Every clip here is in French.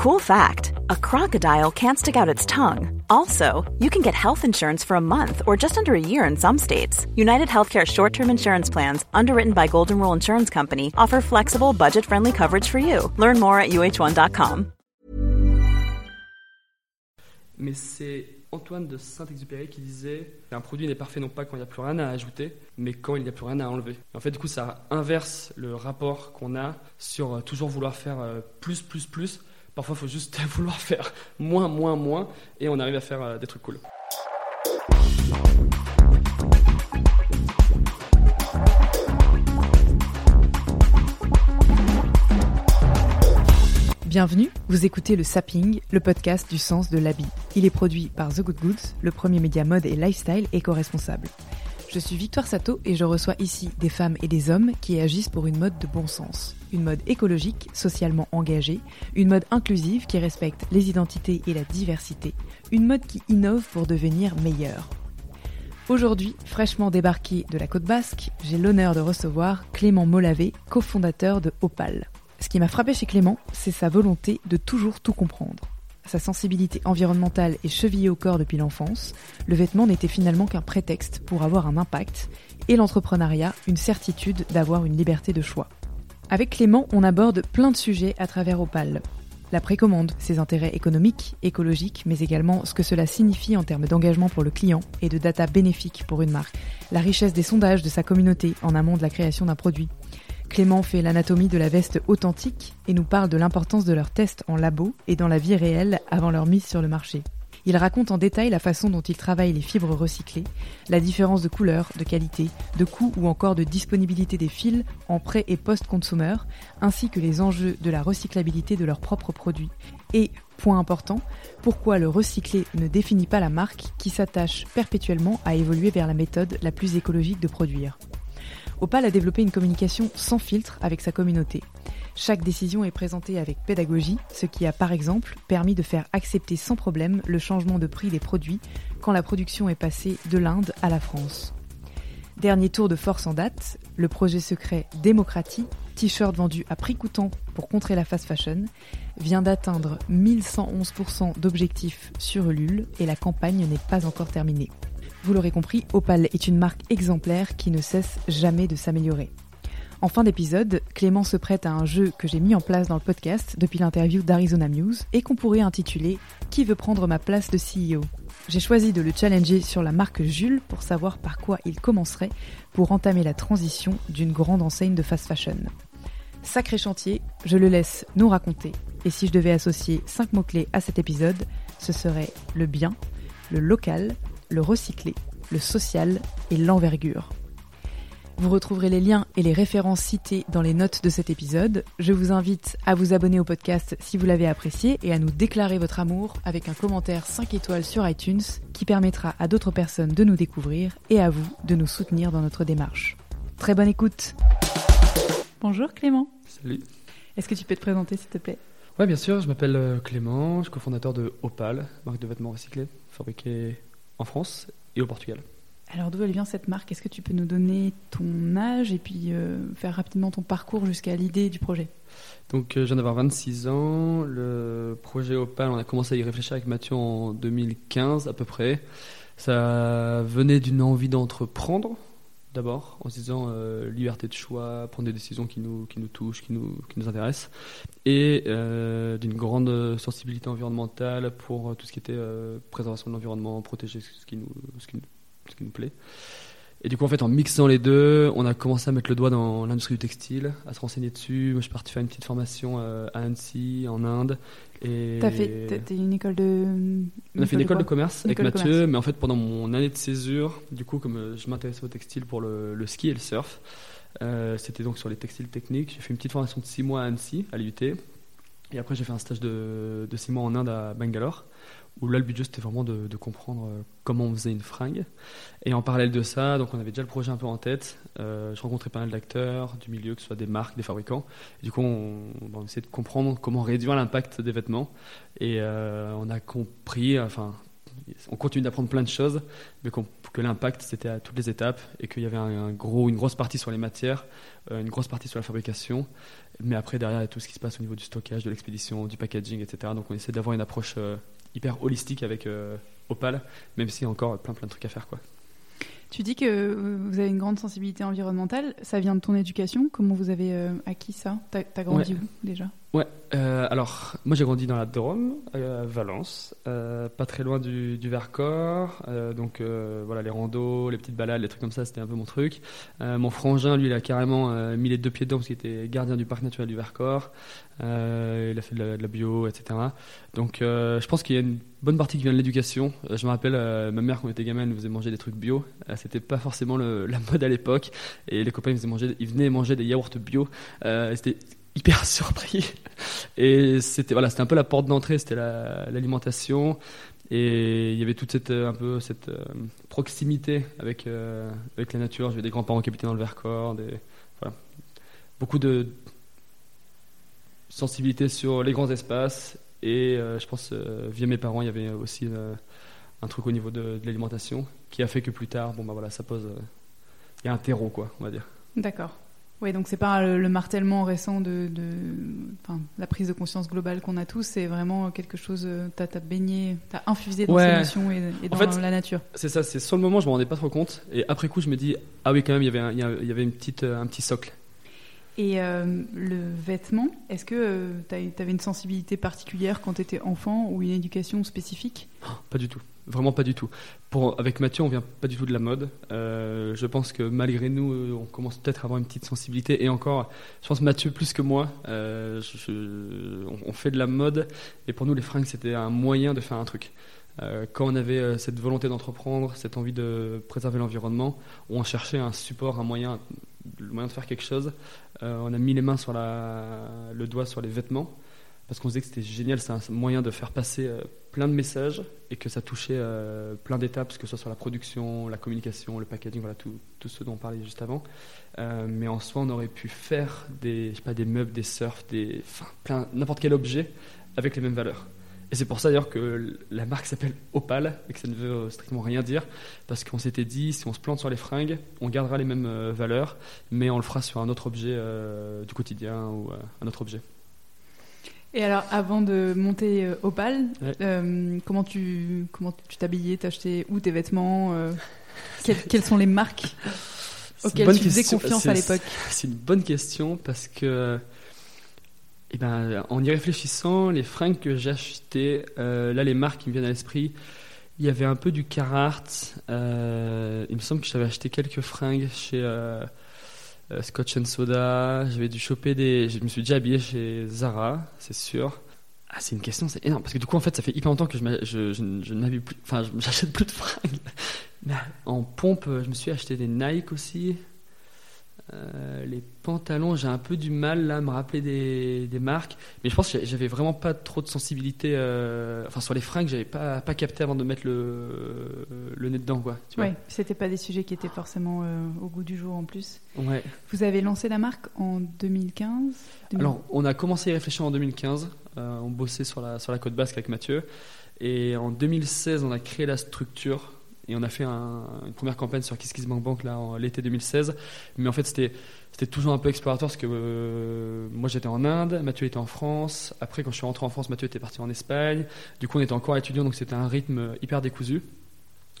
Cool fact a crocodile can't stick out its tongue. Also, you can get health insurance for a month or just under a year in some states. United Healthcare short term insurance plans, underwritten by Golden Rule Insurance Company, offer flexible, budget friendly coverage for you. Learn more at uh1.com. Mais c'est Antoine de Saint-Exupéry qui disait Un produit n'est parfait non pas quand il n'y a plus rien à ajouter, mais quand il n'y a plus rien à enlever. En fait, du coup, ça inverse le rapport qu'on a sur euh, toujours vouloir faire euh, plus, plus, plus Parfois, il faut juste vouloir faire moins, moins, moins, et on arrive à faire euh, des trucs cool. Bienvenue, vous écoutez le Sapping, le podcast du sens de l'habit. Il est produit par The Good Goods, le premier média mode et lifestyle éco-responsable. Je suis Victoire Sato et je reçois ici des femmes et des hommes qui agissent pour une mode de bon sens. Une mode écologique, socialement engagée, une mode inclusive qui respecte les identités et la diversité, une mode qui innove pour devenir meilleure. Aujourd'hui, fraîchement débarqué de la côte basque, j'ai l'honneur de recevoir Clément Molavé, cofondateur de Opal. Ce qui m'a frappé chez Clément, c'est sa volonté de toujours tout comprendre sa sensibilité environnementale est chevillée au corps depuis l'enfance, le vêtement n'était finalement qu'un prétexte pour avoir un impact, et l'entrepreneuriat une certitude d'avoir une liberté de choix. Avec Clément, on aborde plein de sujets à travers Opal. La précommande, ses intérêts économiques, écologiques, mais également ce que cela signifie en termes d'engagement pour le client et de data bénéfique pour une marque, la richesse des sondages de sa communauté en amont de la création d'un produit, Clément fait l'anatomie de la veste authentique et nous parle de l'importance de leurs tests en labo et dans la vie réelle avant leur mise sur le marché. Il raconte en détail la façon dont il travaille les fibres recyclées, la différence de couleur, de qualité, de coût ou encore de disponibilité des fils en pré- et post-consumer, ainsi que les enjeux de la recyclabilité de leurs propres produits. Et, point important, pourquoi le recyclé ne définit pas la marque qui s'attache perpétuellement à évoluer vers la méthode la plus écologique de produire. Opal a développé une communication sans filtre avec sa communauté. Chaque décision est présentée avec pédagogie, ce qui a par exemple permis de faire accepter sans problème le changement de prix des produits quand la production est passée de l'Inde à la France. Dernier tour de force en date, le projet secret Démocratie, t-shirt vendu à prix coûtant pour contrer la fast fashion, vient d'atteindre 1111% d'objectifs sur Ulule et la campagne n'est pas encore terminée. Vous l'aurez compris, Opal est une marque exemplaire qui ne cesse jamais de s'améliorer. En fin d'épisode, Clément se prête à un jeu que j'ai mis en place dans le podcast depuis l'interview d'Arizona News et qu'on pourrait intituler Qui veut prendre ma place de CEO J'ai choisi de le challenger sur la marque Jules pour savoir par quoi il commencerait pour entamer la transition d'une grande enseigne de fast fashion. Sacré chantier, je le laisse nous raconter. Et si je devais associer 5 mots-clés à cet épisode, ce serait le bien, le local, le recyclé, le social et l'envergure. Vous retrouverez les liens et les références citées dans les notes de cet épisode. Je vous invite à vous abonner au podcast si vous l'avez apprécié et à nous déclarer votre amour avec un commentaire 5 étoiles sur iTunes qui permettra à d'autres personnes de nous découvrir et à vous de nous soutenir dans notre démarche. Très bonne écoute Bonjour Clément Salut Est-ce que tu peux te présenter s'il te plaît? Ouais, bien sûr, je m'appelle euh, Clément, je suis cofondateur de Opal, marque de vêtements recyclés, fabriquée en France et au Portugal. Alors d'où elle vient cette marque? Est-ce que tu peux nous donner ton âge et puis euh, faire rapidement ton parcours jusqu'à l'idée du projet? Donc euh, je viens d'avoir 26 ans. Le projet Opal, on a commencé à y réfléchir avec Mathieu en 2015 à peu près. Ça venait d'une envie d'entreprendre d'abord, en se disant euh, liberté de choix, prendre des décisions qui nous, qui nous touchent, qui nous, qui nous intéressent, et euh, d'une grande sensibilité environnementale pour tout ce qui était euh, préservation de l'environnement, protéger ce qui, nous, ce, qui ce qui nous plaît. Et du coup, en fait, en mixant les deux, on a commencé à mettre le doigt dans l'industrie du textile, à se renseigner dessus. Moi, je suis parti faire une petite formation euh, à Annecy, en Inde. Et... T'as fait t'as une école de. On a fait une école de, commerce avec Mathieu, mais en fait, pendant mon année de césure, du coup, comme euh, je m'intéressais au textile pour le, le, ski et le surf, euh, c'était donc sur les textiles techniques. J'ai fait une petite formation de 6 mois à Annecy, à l'IUT. Et après, j'ai fait un stage de, de 6 mois en Inde à Bangalore où là le budget c'était vraiment de, comprendre euh, comment on faisait une fringue. Et en parallèle de ça, donc on avait déjà le projet un peu en tête. Euh, je rencontrais pas mal d'acteurs du milieu, que ce soit des marques, des fabricants. Et du coup, on, on essayait de comprendre comment réduire l'impact des vêtements. Et euh, on a compris, enfin, on continue d'apprendre plein de choses, mais que l'impact c'était à toutes les étapes et qu'il y avait un, gros, une grosse partie sur les matières, une grosse partie sur la fabrication, mais après derrière il y a tout ce qui se passe au niveau du stockage, de l'expédition, du packaging, etc. Donc on essaie d'avoir une approche hyper holistique avec Opal, même s'il y a encore plein plein de trucs à faire quoi. Tu dis que vous avez une grande sensibilité environnementale. Ça vient de ton éducation Comment vous avez euh, acquis ça? T'as as grandi où déjà? Ouais, euh, alors moi j'ai grandi dans la Drôme, à Valence, euh, pas très loin du, Vercors. donc voilà, les randos, les petites balades, les trucs comme ça, c'était un peu mon truc. mon frangin, lui, il a carrément mis les deux pieds dedans parce qu'il était gardien du parc naturel du Vercors. il a fait de la, bio, etc. Donc je pense qu'il y a une bonne partie qui vient de l'éducation. Euh, je me rappelle, euh, ma mère, quand on était gamin, elle nous faisait manger des trucs bio. Euh, c'était pas forcément la mode à l'époque. Et les copains, ils, manger, ils venaient manger des yaourts bio. c'était hyper surpris. Et c'était voilà, c'était un peu la porte d'entrée, c'était l'alimentation. et il y avait toute cette, un peu cette proximité avec, avec la nature. J'avais des grands-parents qui habitaient dans le Vercors. Des, voilà. Beaucoup de sensibilité sur les grands espaces et euh, je pense, euh, via mes parents, il y avait aussi euh, un truc au niveau de, l'alimentation qui a fait que plus tard, bon, bah voilà, ça pose. Il y a un terreau, quoi, on va dire. D'accord. Oui, donc c'est pas le, martèlement récent de, de la prise de conscience globale qu'on a tous, c'est vraiment quelque chose, tu as, baigné, tu as infusé dans ces notions et, dans la nature. C'est ça, c'est sur le moment, je me rendais pas trop compte, et après coup, je me dis, ah oui, quand même, il y avait il y avait une petite, un petit socle. Et euh, le vêtement, est-ce que euh, tu avais une sensibilité particulière quand tu étais enfant ou une éducation spécifique? Pas du tout, vraiment pas du tout. Avec Mathieu, on vient pas du tout de la mode. Euh, je pense que malgré nous, on commence peut-être à avoir une petite sensibilité. Et encore, je pense Mathieu plus que moi, on, fait de la mode. Et pour nous, les fringues, c'était un moyen de faire un truc. Quand on avait cette volonté d'entreprendre, cette envie de préserver l'environnement, on cherchait un support, un moyen, le moyen de faire quelque chose. Euh, on a mis les mains sur le doigt sur les vêtements parce qu'on disait que c'était génial, c'est un moyen de faire passer euh, plein de messages et que ça touchait euh, plein d'étapes, que ce soit sur la production, la communication, le packaging, voilà, tout, ce dont on parlait juste avant. mais en soi, on aurait pu faire des, pas, des meubles, des surfs, des, plein, n'importe quel objet avec les mêmes valeurs. Et c'est pour ça d'ailleurs que la marque s'appelle Opal et que ça ne veut strictement rien dire, parce qu'on s'était dit, si on se plante sur les fringues, on gardera les mêmes euh, valeurs, mais on le fera sur un autre objet euh, du quotidien ou euh, un autre objet. Et alors, avant de monter Opal, comment tu comment tu t'habillais T'achetais où tes vêtements quelles, sont les marques auxquelles tu faisais confiance à l'époque? C'est une bonne question parce que eh ben, en y réfléchissant, les fringues que j'achetais, euh, là les marques qui me viennent à l'esprit, il y avait un peu du Carhartt. Euh, il me semble que j'avais acheté quelques fringues chez euh, Scotch and Soda. J'avais dû choper des. Je me suis déjà habillé chez Zara, c'est sûr. Ah, c'est une question, c'est énorme parce que du coup, en fait, ça fait hyper longtemps que je, je, je, je plus. Enfin, j'achète plus de fringues. en pompe, je me suis acheté des Nike aussi. Euh, les pantalons, j'ai un peu du mal là à me rappeler des, marques, mais je pense que j'avais vraiment pas trop de sensibilité. Euh, enfin, sur les fringues, j'avais pas, pas capté avant de mettre le, le nez dedans, quoi. Oui, c'était pas des sujets qui étaient forcément euh, au goût du jour en plus. Ouais. Vous avez lancé la marque en 2015 Alors, on a commencé à y réfléchir en 2015. on bossait sur la, sur la côte basque avec Mathieu. Et en 2016, on a créé la structure et on a fait une première campagne sur Kiss Kiss Bank Bank là en l'été 2016. Mais en fait, c'était toujours un peu exploratoire parce que euh, moi j'étais en Inde, Mathieu était en France. Après, quand je suis rentré en France, Mathieu était parti en Espagne. Du coup, on était encore étudiant, donc c'était un rythme hyper décousu.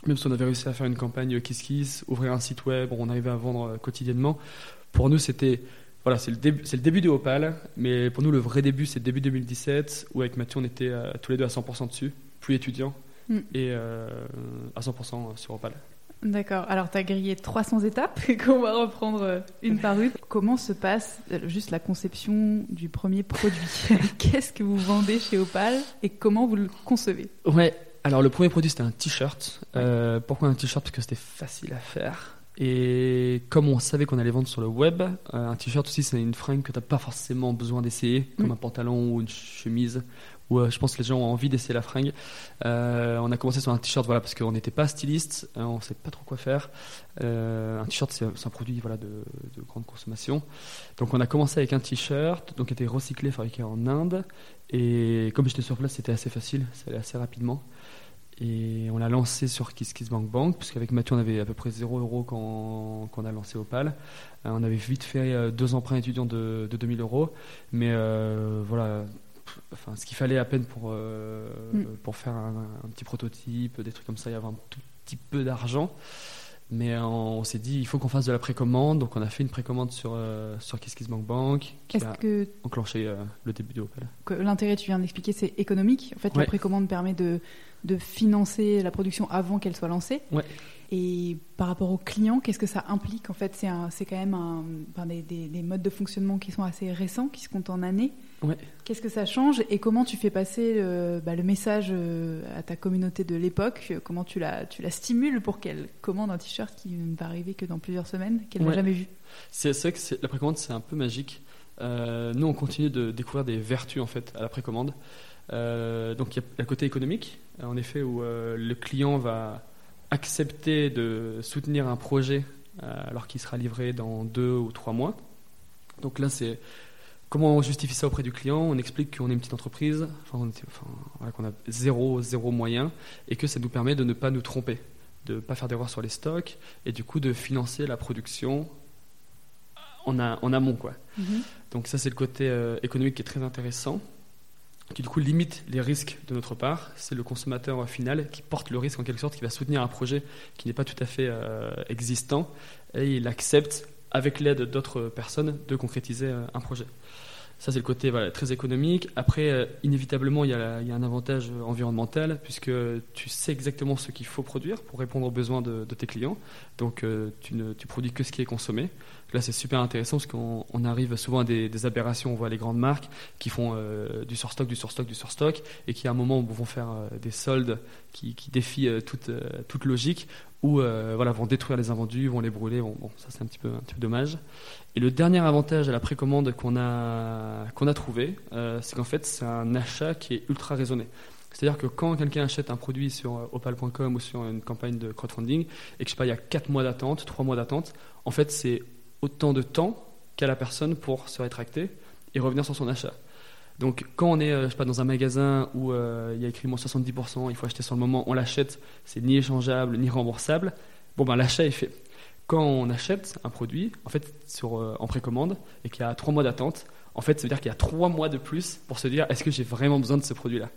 Même si on avait réussi à faire une campagne Kiss Kiss, ouvrir un site web, on arrivait à vendre euh, quotidiennement. Pour nous, c'était voilà, c'est le, début, du Opal, mais pour nous, le vrai début, c'est début 2017, où avec Mathieu, on était euh, tous les deux à 100% dessus, plus étudiants. Mm. et euh, à 100% sur Opal. D'accord. Alors, tu as grillé 300 étapes qu'on va reprendre euh, une par une. Comment se passe euh, juste la conception du premier produit Qu'est-ce que vous vendez chez Opal et comment vous le concevez Ouais. Alors, le premier produit, c'était un t-shirt. pourquoi un t-shirt? Parce que c'était facile à faire. Et comme on savait qu'on allait vendre sur le web, un t-shirt aussi, c'est une fringue que tu n'as pas forcément besoin d'essayer, comme mm. un pantalon ou une chemise où euh, je pense que les gens ont envie d'essayer la fringue. Euh, on a commencé sur un t-shirt voilà, parce qu'on n'était pas styliste, euh, on ne sait pas trop quoi faire. un t-shirt, c'est un produit voilà, de, grande consommation. Donc on a commencé avec un t-shirt, donc qui était recyclé, fabriqué en Inde. Et comme j'étais sur place, c'était assez facile, ça allait assez rapidement. Et on l'a lancé sur KissKissBankBank, puisqu'avec Mathieu, on avait à peu près 0 euros quand, on a lancé Opal. On avait vite fait deux emprunts étudiants de, de 2000 euros. Mais voilà, enfin, ce qu'il fallait à peine pour, Mm. pour faire un, un petit prototype, des trucs comme ça, il y avait un tout petit peu d'argent. Mais on, s'est dit, il faut qu'on fasse de la précommande. Donc on a fait une précommande sur, euh, sur KissKissBankBank qui a que, enclenché euh, le début de que l'intérêt, tu viens d'expliquer, c'est économique En fait, la précommande permet de, de financer la production avant qu'elle soit lancée. Ouais. Et par rapport aux clients, qu'est-ce que ça implique En fait, c'est un- c'est quand même un, enfin, des, des- des modes de fonctionnement qui sont assez récents, qui se comptent en années. Ouais. Qu'est-ce que ça change et comment tu fais passer euh, bah, le message euh, à ta communauté de l'époque? Comment tu la, tu la stimules pour qu'elle commande un t-shirt qui ne va arriver que dans plusieurs semaines, qu'elle n'a jamais vu? C'est c'est vrai que c'est- la précommande, c'est un peu magique. Euh, nous, on continue de découvrir des vertus en fait à la précommande. Euh, donc, il y a le côté économique, en effet, où euh, le client va accepter de soutenir un projet euh, alors qu'il sera livré dans deux ou trois mois. Donc là, c'est comment on justifie ça auprès du client? On explique qu'on est une petite entreprise, enfin, on était- enfin, voilà, qu'on a zéro, zéro moyen, et que ça nous permet de ne pas nous tromper, de ne pas faire d'erreur sur les stocks, et du coup de financer la production en, a- en amont. Quoi. Donc ça, c'est le côté euh, économique qui est très intéressant, qui du coup limite les risques de notre part. C'est le consommateur final qui porte le risque en quelque sorte, qui va soutenir un projet qui n'est pas tout à fait euh, existant, et il accepte, avec l'aide d'autres personnes, de concrétiser euh, un projet. Ça, c'est le côté voilà, très économique. Après, euh, inévitablement, il y, a la- il y a un avantage euh, environnemental, puisque tu sais exactement ce qu'il faut produire pour répondre aux besoins de, de tes clients. Donc, euh, tu ne tu produis que ce qui est consommé. Là, c'est super intéressant parce qu'on on arrive souvent à des, des aberrations. On voit les grandes marques qui font euh, du surstock, du surstock, du surstock, et qui à un moment vont faire euh, des soldes qui, qui défient euh, toute, toute logique, ou voilà, vont détruire les invendus, vont les brûler. Bon, bon ça c'est un petit peu, un petit peu dommage. Et le dernier avantage à la précommande qu'on a, qu'on a trouvé, euh, c'est qu'en fait, c'est un achat qui est ultra raisonné. C'est-à-dire que quand quelqu'un achète un produit sur euh, opal.com ou sur une campagne de crowdfunding et que je sais pas, il y a 4 mois d'attente, 3 mois d'attente, en fait, c'est autant de temps qu'a la personne pour se rétracter et revenir sur son achat. Donc, quand on est euh, je sais pas, dans un magasin où il y a écrit moins 70%, il faut acheter sur le moment, on l'achète, c'est ni échangeable ni remboursable, bon, ben, l'achat est fait. Quand on achète un produit, en fait, euh, en précommande, et qu'il y a 3 mois d'attente, en fait, ça veut dire qu'il y a 3 mois de plus pour se dire est-ce que j'ai vraiment besoin de ce produit-là?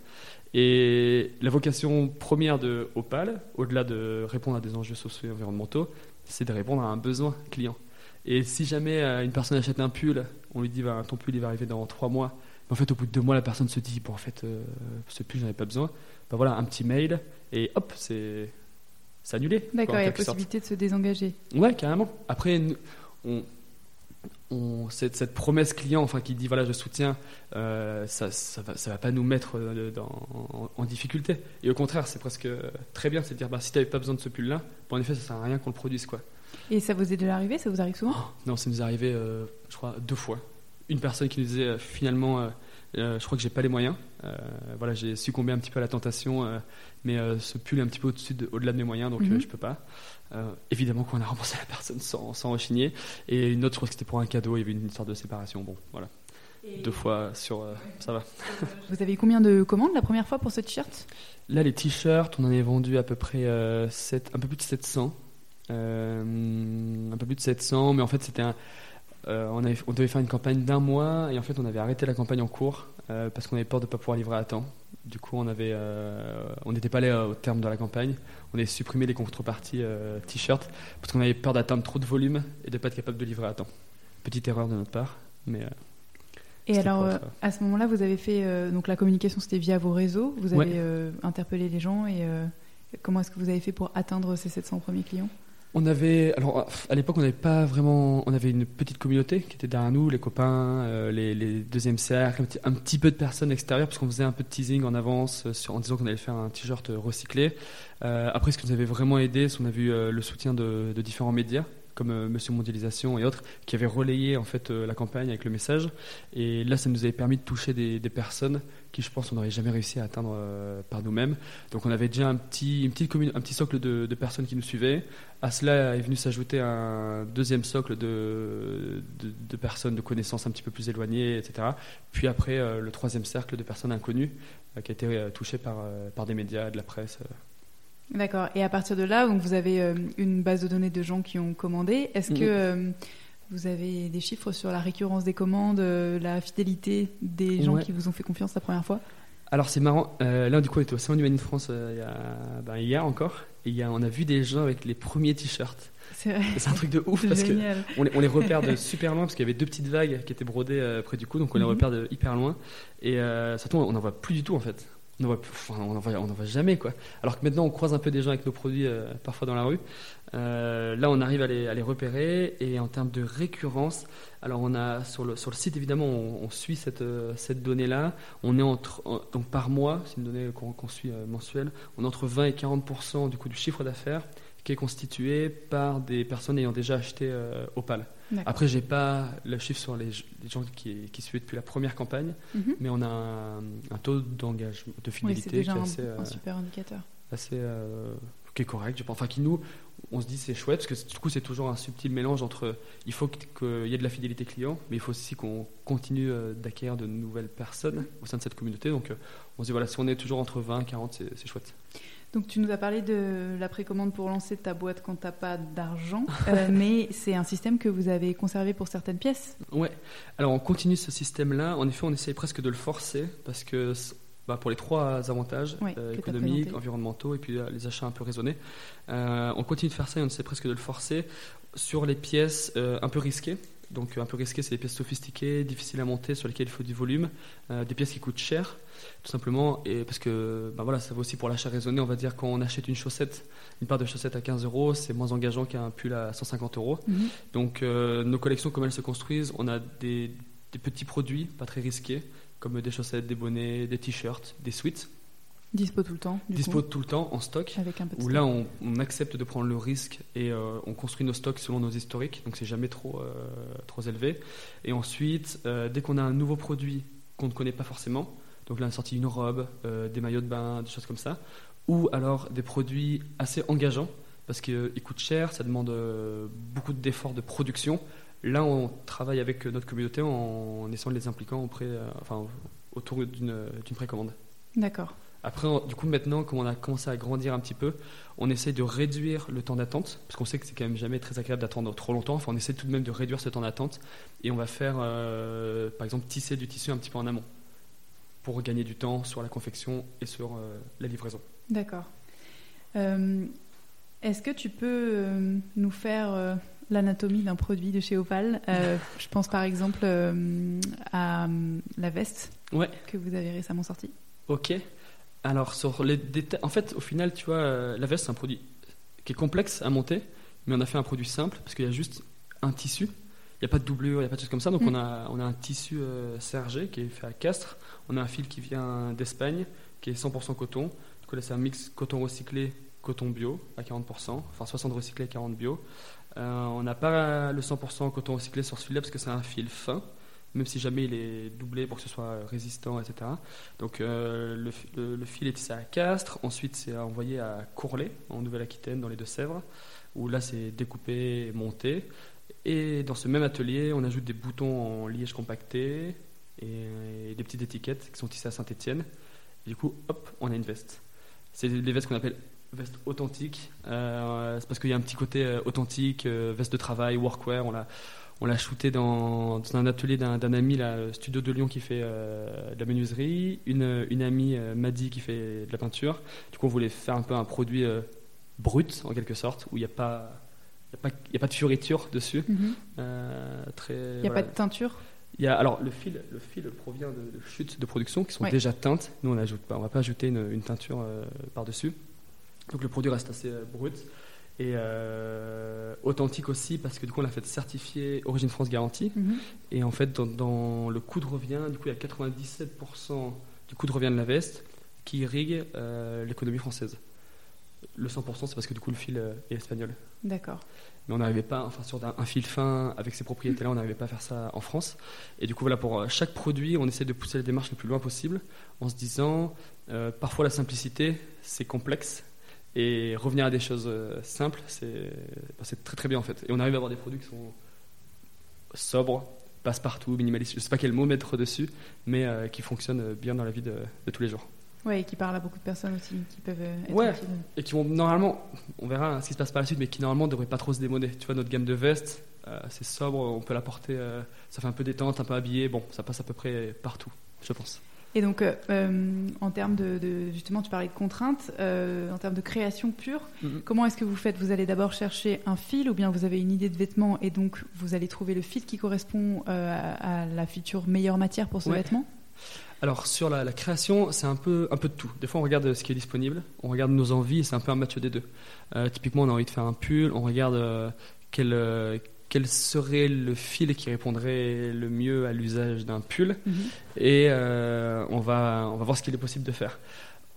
Et la vocation première de Opal, au-delà de répondre à des enjeux sociaux et environnementaux, c'est de répondre à un besoin client. Et si jamais euh, une personne achète un pull, on lui dit bah, ton pull il va arriver dans 3 mois, mais en fait au bout de 2 mois la personne se dit bon en fait euh, ce pull j'en ai pas besoin, bah voilà un petit mail et hop c'est quoi, D'accord, il y a sorte. possibilité de se désengager. Ouais, carrément. Après, nous, on, on- cette, cette promesse client, enfin, qui dit voilà, je soutiens, euh, ça, ça va, ça va pas nous mettre euh, dans- en, en difficulté. Et au contraire, c'est presque très bien, c'est de dire bah, si tu n'avais pas besoin de ce pull-là, bon, en effet, ça sert à rien qu'on le produise, quoi. Et ça vous est déjà arrivé? Ça vous arrive souvent? Non, ça nous est arrivé, euh, je crois, deux fois. Une personne qui nous disait euh, finalement, euh, euh, je crois que j'ai pas les moyens. Euh, voilà, j'ai succombé un petit peu à la tentation, euh, mais ce pull est un petit peu au-dessus, de- au-delà de mes moyens, donc Mhm. euh, je peux pas. Évidemment qu'on a remboursé la personne sans, sans rechigner. Et une autre, je crois que c'était pour un cadeau, il y avait une histoire de séparation. Bon, voilà, deux fois sur, ça va. Vous avez eu combien de commandes la première fois pour ce t-shirt? Là, les t-shirts, on en est vendu à peu près euh, sept- un peu plus de 700. Euh, un peu plus de 700, mais en fait, c'était un. Euh, on, avait- on devait faire une campagne d'un mois et en fait, on avait arrêté la campagne en cours euh, parce qu'on avait peur de ne pas pouvoir livrer à temps. Du coup, on avait, euh, on n'était pas allé au terme de la campagne. On avait supprimé les contreparties t-shirts parce qu'on avait peur d'atteindre trop de volume et de ne pas être capable de livrer à temps. Petite erreur de notre part, mais Et alors, à ce moment-là, vous avez fait donc la communication, c'était via vos réseaux. Vous avez Ouais. interpellé les gens et comment est-ce que vous avez fait pour atteindre ces 700 premiers clients? On avait, alors à l'époque, on n'avait pas vraiment, on avait une petite communauté qui était derrière nous, les copains, euh, les, les deuxièmes cercles, un petit, peu de personnes extérieures, parce qu'on faisait un peu de teasing en avance euh, en disant qu'on allait faire un t-shirt recyclé. Euh, après, ce qui nous avait vraiment aidé, c'est qu'on a vu le soutien de différents médias comme euh, Monsieur Mondialisation et autres, qui avaient relayé en fait euh, la campagne avec le message. Et là, ça nous avait permis de toucher des, personnes qui, je pense, on n'aurait jamais réussi à atteindre euh, par nous-mêmes. Donc, on avait déjà un petit, une petite commune, un petit socle de, personnes qui nous suivaient. À cela est venu s'ajouter un deuxième socle de, personnes de connaissances un petit peu plus éloignées, etc. Puis après, le troisième cercle de personnes inconnues qui a été touché par, par des médias, de la presse. D'accord. Et à partir de là, donc vous avez euh, une base de données de gens qui ont commandé. Est-ce Mhm. que euh, vous avez des chiffres sur la récurrence des commandes, euh, la fidélité des gens Ouais. qui vous ont fait confiance la première fois? Alors c'est marrant, là du coup on était au Salon du Made in France il y a, ben, hier encore, et il y a, on a vu des gens avec les premiers t-shirts. C'est un truc de ouf parce que génial. on les, on les repère de super loin parce qu'il y avait deux petites vagues qui étaient brodées près du cou, donc on les Mhm. repère de hyper loin. Et euh, surtout on n'en voit plus du tout en fait. On n'en voit, jamais quoi. Alors que maintenant on croise un peu des gens avec nos produits euh, parfois dans la rue. Euh, là on arrive à les, repérer et en termes de récurrence, alors on a sur le, sur le site évidemment on, suit cette, euh, cette donnée là. On est entre en- donc par mois, c'est une donnée qu'on suit mensuelle, on est entre 20 et 40% du coup du chiffre d'affaires qui est constitué par des personnes ayant déjà acheté Opal. Après, j'ai pas le chiffre sur les, les gens qui, qui suivaient depuis la première campagne, Mhm. mais on a un, un taux d'engagement, de Oui, fidélité c'est qui est déjà un, assez, euh, un super indicateur. assez euh, qui est correct. Je pense. Enfin, qui nous, on se dit c'est chouette parce que du coup, c'est toujours un subtil mélange entre il faut qu'il y ait de la fidélité client, mais il faut aussi qu'on continue euh, d'acquérir de nouvelles personnes au sein de cette communauté. Donc, on se dit voilà, si on est toujours entre 20 et 40, c'est c'est chouette. Donc tu nous as parlé de la précommande pour lancer ta boîte quand t'as pas d'argent, euh, mais c'est un système que vous avez conservé pour certaines pièces. Ouais. Alors on continue ce système-là. En effet, on essaye presque de le forcer parce que bah, pour les trois avantages Ouais, euh, économiques, environnementaux et puis euh, les achats un peu raisonnés, on continue de faire ça et on essaie presque de le forcer sur les pièces un peu risquées. Donc euh, un peu risquées, c'est des pièces sophistiquées, difficiles à monter, sur lesquelles il faut du volume, euh, des pièces qui coûtent cher, tout simplement. Et parce que bah, voilà, ça vaut aussi pour l'achat raisonné. On va dire quand on achète une chaussette, une paire de chaussettes à 15 euros, c'est moins engageant qu'un pull à 150 euros. Mhm. Donc euh, nos collections, comme elles se construisent, on a des, des petits produits pas très risqués, comme des chaussettes, des bonnets, des t-shirts, des sweats, Dispo tout le temps, du dispo coup, tout le temps en stock. avec un peu de Où stock. là, on, on accepte de prendre le risque et euh, on construit nos stocks selon nos historiques, donc c'est jamais trop, euh, trop élevé. Et ensuite, euh, dès qu'on a un nouveau produit qu'on ne connaît pas forcément, donc là, on a sorti une robe, des maillots de bain, des choses comme ça, ou alors des produits assez engageants, parce qu'ils coûtent cher, ça demande beaucoup d'efforts de production. Là, on travaille avec notre communauté en, en essayant de les impliquant auprès, enfin, autour d'une précommande. D'accord. Après, du coup, maintenant, comme on a commencé à grandir un petit peu, on essaie de réduire le temps d'attente, parce qu'on sait que c'est quand même jamais très agréable d'attendre trop longtemps. Enfin, on essaie tout de même de réduire ce temps d'attente, et on va faire, euh, par exemple, tisser du tissu un petit peu en amont, pour gagner du temps sur la confection et sur euh, la livraison. D'accord. Euh, Est-ce que tu peux nous faire l'anatomie d'un produit de chez Opal Je pense par exemple à la veste Ouais. que vous avez récemment sortie. Ok. Alors, sur les détails, en fait, au final, tu vois, euh, la veste, c'est un produit qui est complexe à monter, mais on a fait un produit simple parce qu'il y a juste un tissu. Il n'y a pas de doublure, il n'y a pas de choses comme ça. Donc, Mm. on, a, on a un tissu euh, sergé qui est fait à Castres. On a un fil qui vient d'Espagne, qui est 100% coton. Du coup, là, c'est un mix coton recyclé, coton bio à 40%, enfin 60 recyclé, 40 bio. Euh, on n'a pas le 100% coton recyclé sur ce fil-là parce que c'est un fil fin, même si jamais il est doublé pour que ce soit résistant, etc. Donc euh, le, fi- le- le fil est tissé à Castres, ensuite c'est envoyé à Courlet, en Nouvelle-Aquitaine, dans les Deux-Sèvres, où là c'est découpé monté. Et dans ce même atelier, on ajoute des boutons en liège compacté et, et des petites étiquettes qui sont tissées à Saint-Étienne. Du coup, hop, on a une veste. C'est les vestes qu'on appelle vestes authentiques. Euh, c'est parce qu'il y a un petit côté euh, authentique, euh, veste de travail, workwear. On l'a, on l'a shooté dans, dans un atelier d'un, ami, là, euh, Studio de Lyon, qui fait euh, de la menuiserie, une, une amie, euh, Maddy, qui fait de la peinture. Du coup, on voulait faire un peu un produit euh, brut, en quelque sorte, où il n'y a pas. Il n'y a, pas- il y a pas de fioriture dessus. Euh, très, Il n'y a voilà. pas de teinture? Il y a, alors le fil, le fil provient de, de chutes de production qui sont Ouais. déjà teintes. Nous on n'ajoute pas, on va pas ajouter une, une teinture euh, par dessus. Donc le produit reste assez euh, brut et euh, authentique aussi parce que du coup on l'a fait certifier Origine France garantie. Mhm. Et en fait dans, dans le coût de revient, du coup il y a 97% du coût de revient de la veste qui irrigue euh, l'économie française. Le 100% c'est parce que du coup le fil euh, est espagnol D'accord. mais on n'arrivait pas, enfin sur un, un fil fin avec ces propriétés-là, on n'arrivait pas à faire ça en France. Et du coup, voilà, pour chaque produit, on essaie de pousser la démarche le plus loin possible, en se disant, euh, parfois la simplicité, c'est complexe, et revenir à des choses euh, simples, c'est bah, c'est très très bien en fait. Et on arrive à avoir des produits qui sont sobres, passe-partout, minimalistes, je sais pas quel mot mettre dessus, mais euh, qui fonctionnent bien dans la vie de, de tous les jours. Ouais, et qui parlent à beaucoup de personnes aussi, qui peuvent euh, être Ouais. utiles. et qui vont normalement, on verra ce qui se passe par la suite, mais qui normalement ne devraient pas trop se démoder. Tu vois, notre gamme de vestes, euh, c'est sobre, on peut la porter, euh, ça fait un peu détente, un peu habillé, bon, ça passe à peu près partout, je pense. Et donc, euh, euh, en termes de, de- justement, tu parlais de contraintes, euh, en termes de création pure, Mhm. comment est-ce que vous faites? Vous allez d'abord chercher un fil, ou bien vous avez une idée de vêtement, et donc vous allez trouver le fil qui correspond euh, à, à la future meilleure matière pour ce Ouais. vêtement? Alors sur la, la création, c'est un peu, un peu de tout. Des fois, on regarde ce qui est disponible, on regarde nos envies, et c'est un peu un match des deux. Typiquement, on a envie de faire un pull, on regarde quel, quel serait le fil qui répondrait le mieux à l'usage d'un pull, et euh, on, va, on va voir ce qu'il est possible de faire.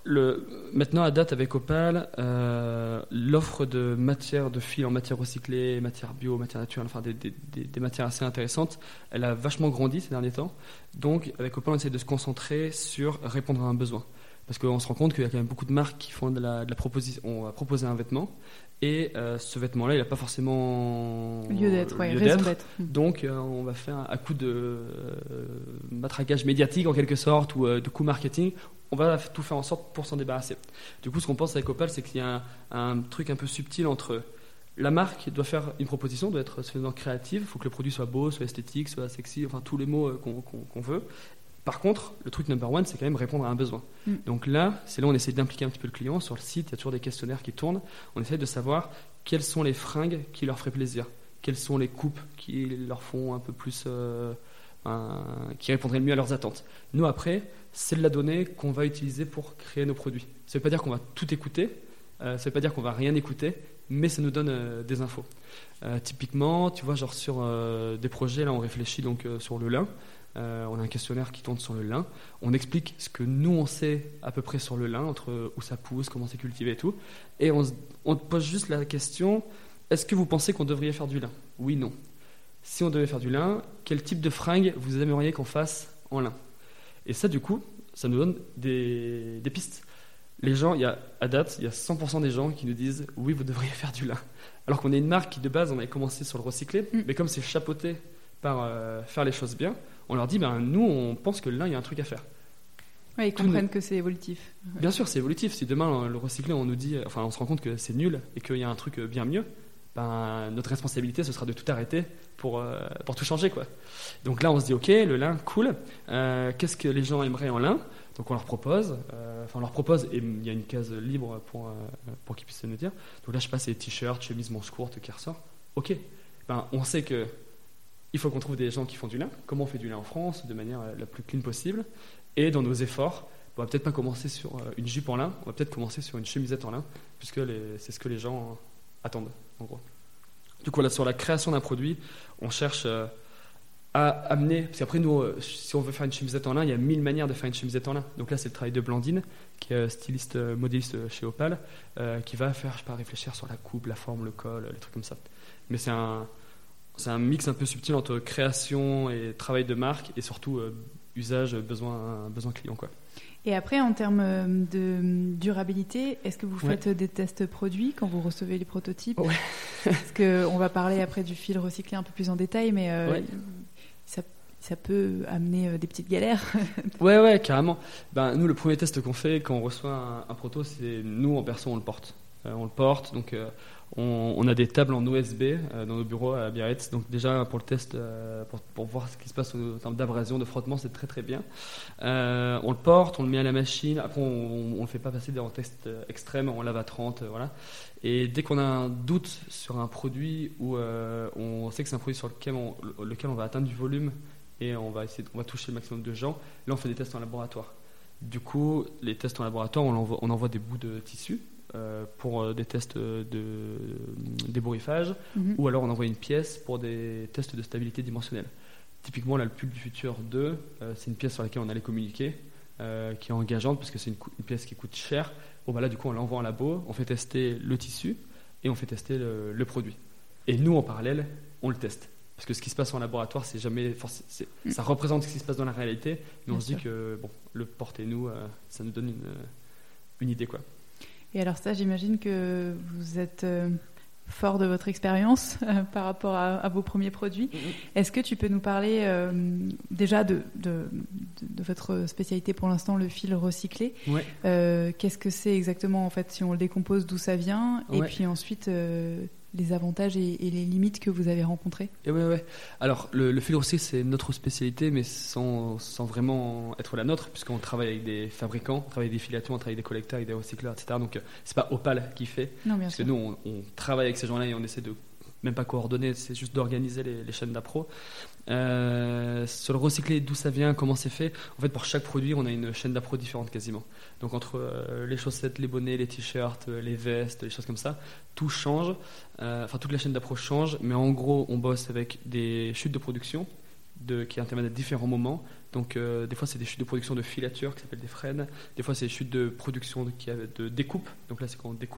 Le, maintenant, à date, avec Opal, euh, l'offre de matière de fil en matière recyclée, matière bio, matière naturelle, enfin des, des- des- des matières assez intéressantes, elle a vachement grandi ces derniers temps. Donc, avec Opal, on essaie de se concentrer sur répondre à un besoin. Parce qu'on se rend compte qu'il y a quand même beaucoup de marques qui font de la, de la proposition. On va proposer un vêtement, et euh, ce vêtement-là, il n'a pas forcément Lieu d'être, ouais. Donc, euh, on va faire à coup de euh, matraquage médiatique en quelque sorte ou de coup marketing, on va tout faire en sorte pour s'en débarrasser. Du coup, ce qu'on pense avec Opal, c'est qu'il y a un, un truc un peu subtil entre la marque doit faire une proposition, doit être suffisamment créative, il faut que le produit soit beau, soit esthétique, soit sexy, enfin tous les mots qu'on veut. Par contre, le truc number one, c'est quand même répondre à un besoin. Mm. Donc là, c'est là où on essaie d'impliquer un petit peu le client. Sur le site, il y a toujours des questionnaires qui tournent. On essaie de savoir quelles sont les fringues qui leur feraient plaisir, quelles sont les coupes qui leur font un peu plus, euh, un- qui répondraient le mieux à leurs attentes. Nous, après, c'est de la donnée qu'on va utiliser pour créer nos produits. Ça ne veut pas dire qu'on va tout écouter, euh, ça ne veut pas dire qu'on va rien écouter, mais ça nous donne euh, des infos. Typiquement, tu vois, genre sur des projets, là, on réfléchit donc sur le lin. Euh, on a un questionnaire qui tourne sur le lin. On explique ce que nous on sait à peu près sur le lin, entre où ça pousse, comment c'est cultivé et tout. Et on, pose juste la question est-ce que vous pensez qu'on devrait faire du lin? Oui, non. Si on devait faire du lin, quel type de fringue vous aimeriez qu'on fasse en lin? Et ça, du coup, ça nous donne des, des pistes. Les gens, il y a, à date, il y a 100% des gens qui nous disent oui, vous devriez faire du lin. Alors qu'on est une marque qui, de base, on avait commencé sur le recyclé, Mm. mais comme c'est chapeauté par euh, faire les choses bien, on leur dit ben, nous, on pense que le lin, il y a un truc à faire. Ouais, ils Tout comprennent que c'est évolutif. Bien sûr, c'est évolutif. Si demain le recyclé, on nous dit, enfin, on se rend compte que c'est nul et qu'il y a un truc euh, bien mieux, ben, notre responsabilité, ce sera de tout arrêter pour, euh, pour tout changer, quoi. Donc là, on se dit, ok, le lin, cool. Euh, Qu'est-ce que les gens aimeraient en lin? Donc on leur propose, euh, enfin, on leur propose, et il y a une case libre pour, pour qu'ils puissent nous dire. Donc là, je passe les t-shirts, chemises, manches courtes qui ressort. Ok. Ben, on sait que il faut qu'on trouve des gens qui font du lin. Comment on fait du lin en France de manière euh, la plus clean possible Et dans nos efforts, on va peut-être pas commencer sur euh, une jupe en lin, on va peut-être commencer sur une chemisette en lin, puisque c'est ce que les gens euh, attendent, en gros. Du coup, là, sur la création d'un produit, on cherche à amener, parce qu'après, nous, si on veut faire une chemisette en lin, il y a mille manières de faire une chemisette en lin. Donc là, c'est le travail de Blandine, qui est styliste, modéliste euh, chez Opal, qui va faire, je sais pas, réfléchir sur la coupe, la forme, le col, les trucs comme ça. Mais c'est un, c'est un mix un peu subtil entre création et travail de marque, et surtout euh, usage, besoin, besoin client, quoi. Et après, en termes euh, de durabilité, est-ce que vous Ouais. faites des tests produits quand vous recevez les prototypes? Ouais. Parce qu'on va parler après du fil recyclé un peu plus en détail, mais euh, Ouais. ça, ça peut amener euh, des petites galères. Ouais, ouais, carrément. Ben, nous, le premier test qu'on fait quand on reçoit un, un proto, c'est nous, en perso, on le porte. Euh, on le porte, donc euh, on, a des tables en OSB euh, dans nos bureaux à Biarritz. Donc déjà, pour le test, euh, pour, voir ce qui se passe en, termes d'abrasion, de frottement, c'est très très bien. Euh, on le porte, on le met à la machine. Après, on ne le fait pas passer en test extrême, on lave à 30, euh, voilà. Et dès qu'on a un doute sur un produit ou on sait que c'est un produit sur lequel on, on va atteindre du volume et on va essayer, on va toucher le maximum de gens, là on fait des tests en laboratoire. Du coup, les tests en laboratoire, on envoie des bouts de tissu euh, pour euh, des tests de d'ébouriffage Mhm. ou alors on envoie une pièce pour des tests de stabilité dimensionnelle. Typiquement, là, le Pulp du Futur 2, euh, c'est une pièce sur laquelle on allait communiquer, euh, qui est engageante parce que c'est une, pièce qui coûte cher. Bon, bah là, du coup, on l'envoie en labo, on fait tester le tissu et on fait tester le, le produit. Et nous, en parallèle, on le teste. Parce que ce qui se passe en laboratoire, c'est jamais Mm. ça représente ce qui se passe dans la réalité, mais on se dit sûr. que bon, le porter nous, euh, ça nous donne une, euh, une idée quoi. Et alors ça, j'imagine que vous êtes euh, fort de votre expérience euh, par rapport à, vos premiers produits. Est-ce que tu peux nous parler euh, déjà de, de, votre spécialité pour l'instant, le fil recyclé euh, Qu'est-ce que c'est exactement en fait si on le décompose, d'où ça vient? Et puis ensuite les avantages et, les limites que vous avez rencontrées et ouais, ouais. Alors, le, fil recyclé, c'est notre spécialité, mais sans, sans, vraiment être la nôtre, puisqu'on travaille avec des fabricants, on travaille avec des filateurs, on travaille avec des collecteurs, avec des recycleurs, etc. Donc, c'est pas Opal qui fait. Non, bien parce sûr. que nous, on, on travaille avec ces gens-là et on essaie de même pas coordonner, c'est juste d'organiser les, chaînes d'appro. Euh, sur le recyclé, d'où ça vient, comment c'est fait En fait, pour chaque produit, on a une chaîne d'appro différente quasiment. Donc entre euh, les chaussettes, les bonnets, les t-shirts, euh, les vestes, les choses comme ça, tout change. Enfin, toute la chaîne d'appro change, mais en gros, on bosse avec des chutes de production de, qui interviennent à différents moments. Donc, des fois, c'est des chutes de production de filature qui s'appellent des frênes. Des fois, c'est des chutes de production qui, de découpe. Donc là, c'est quand on découpe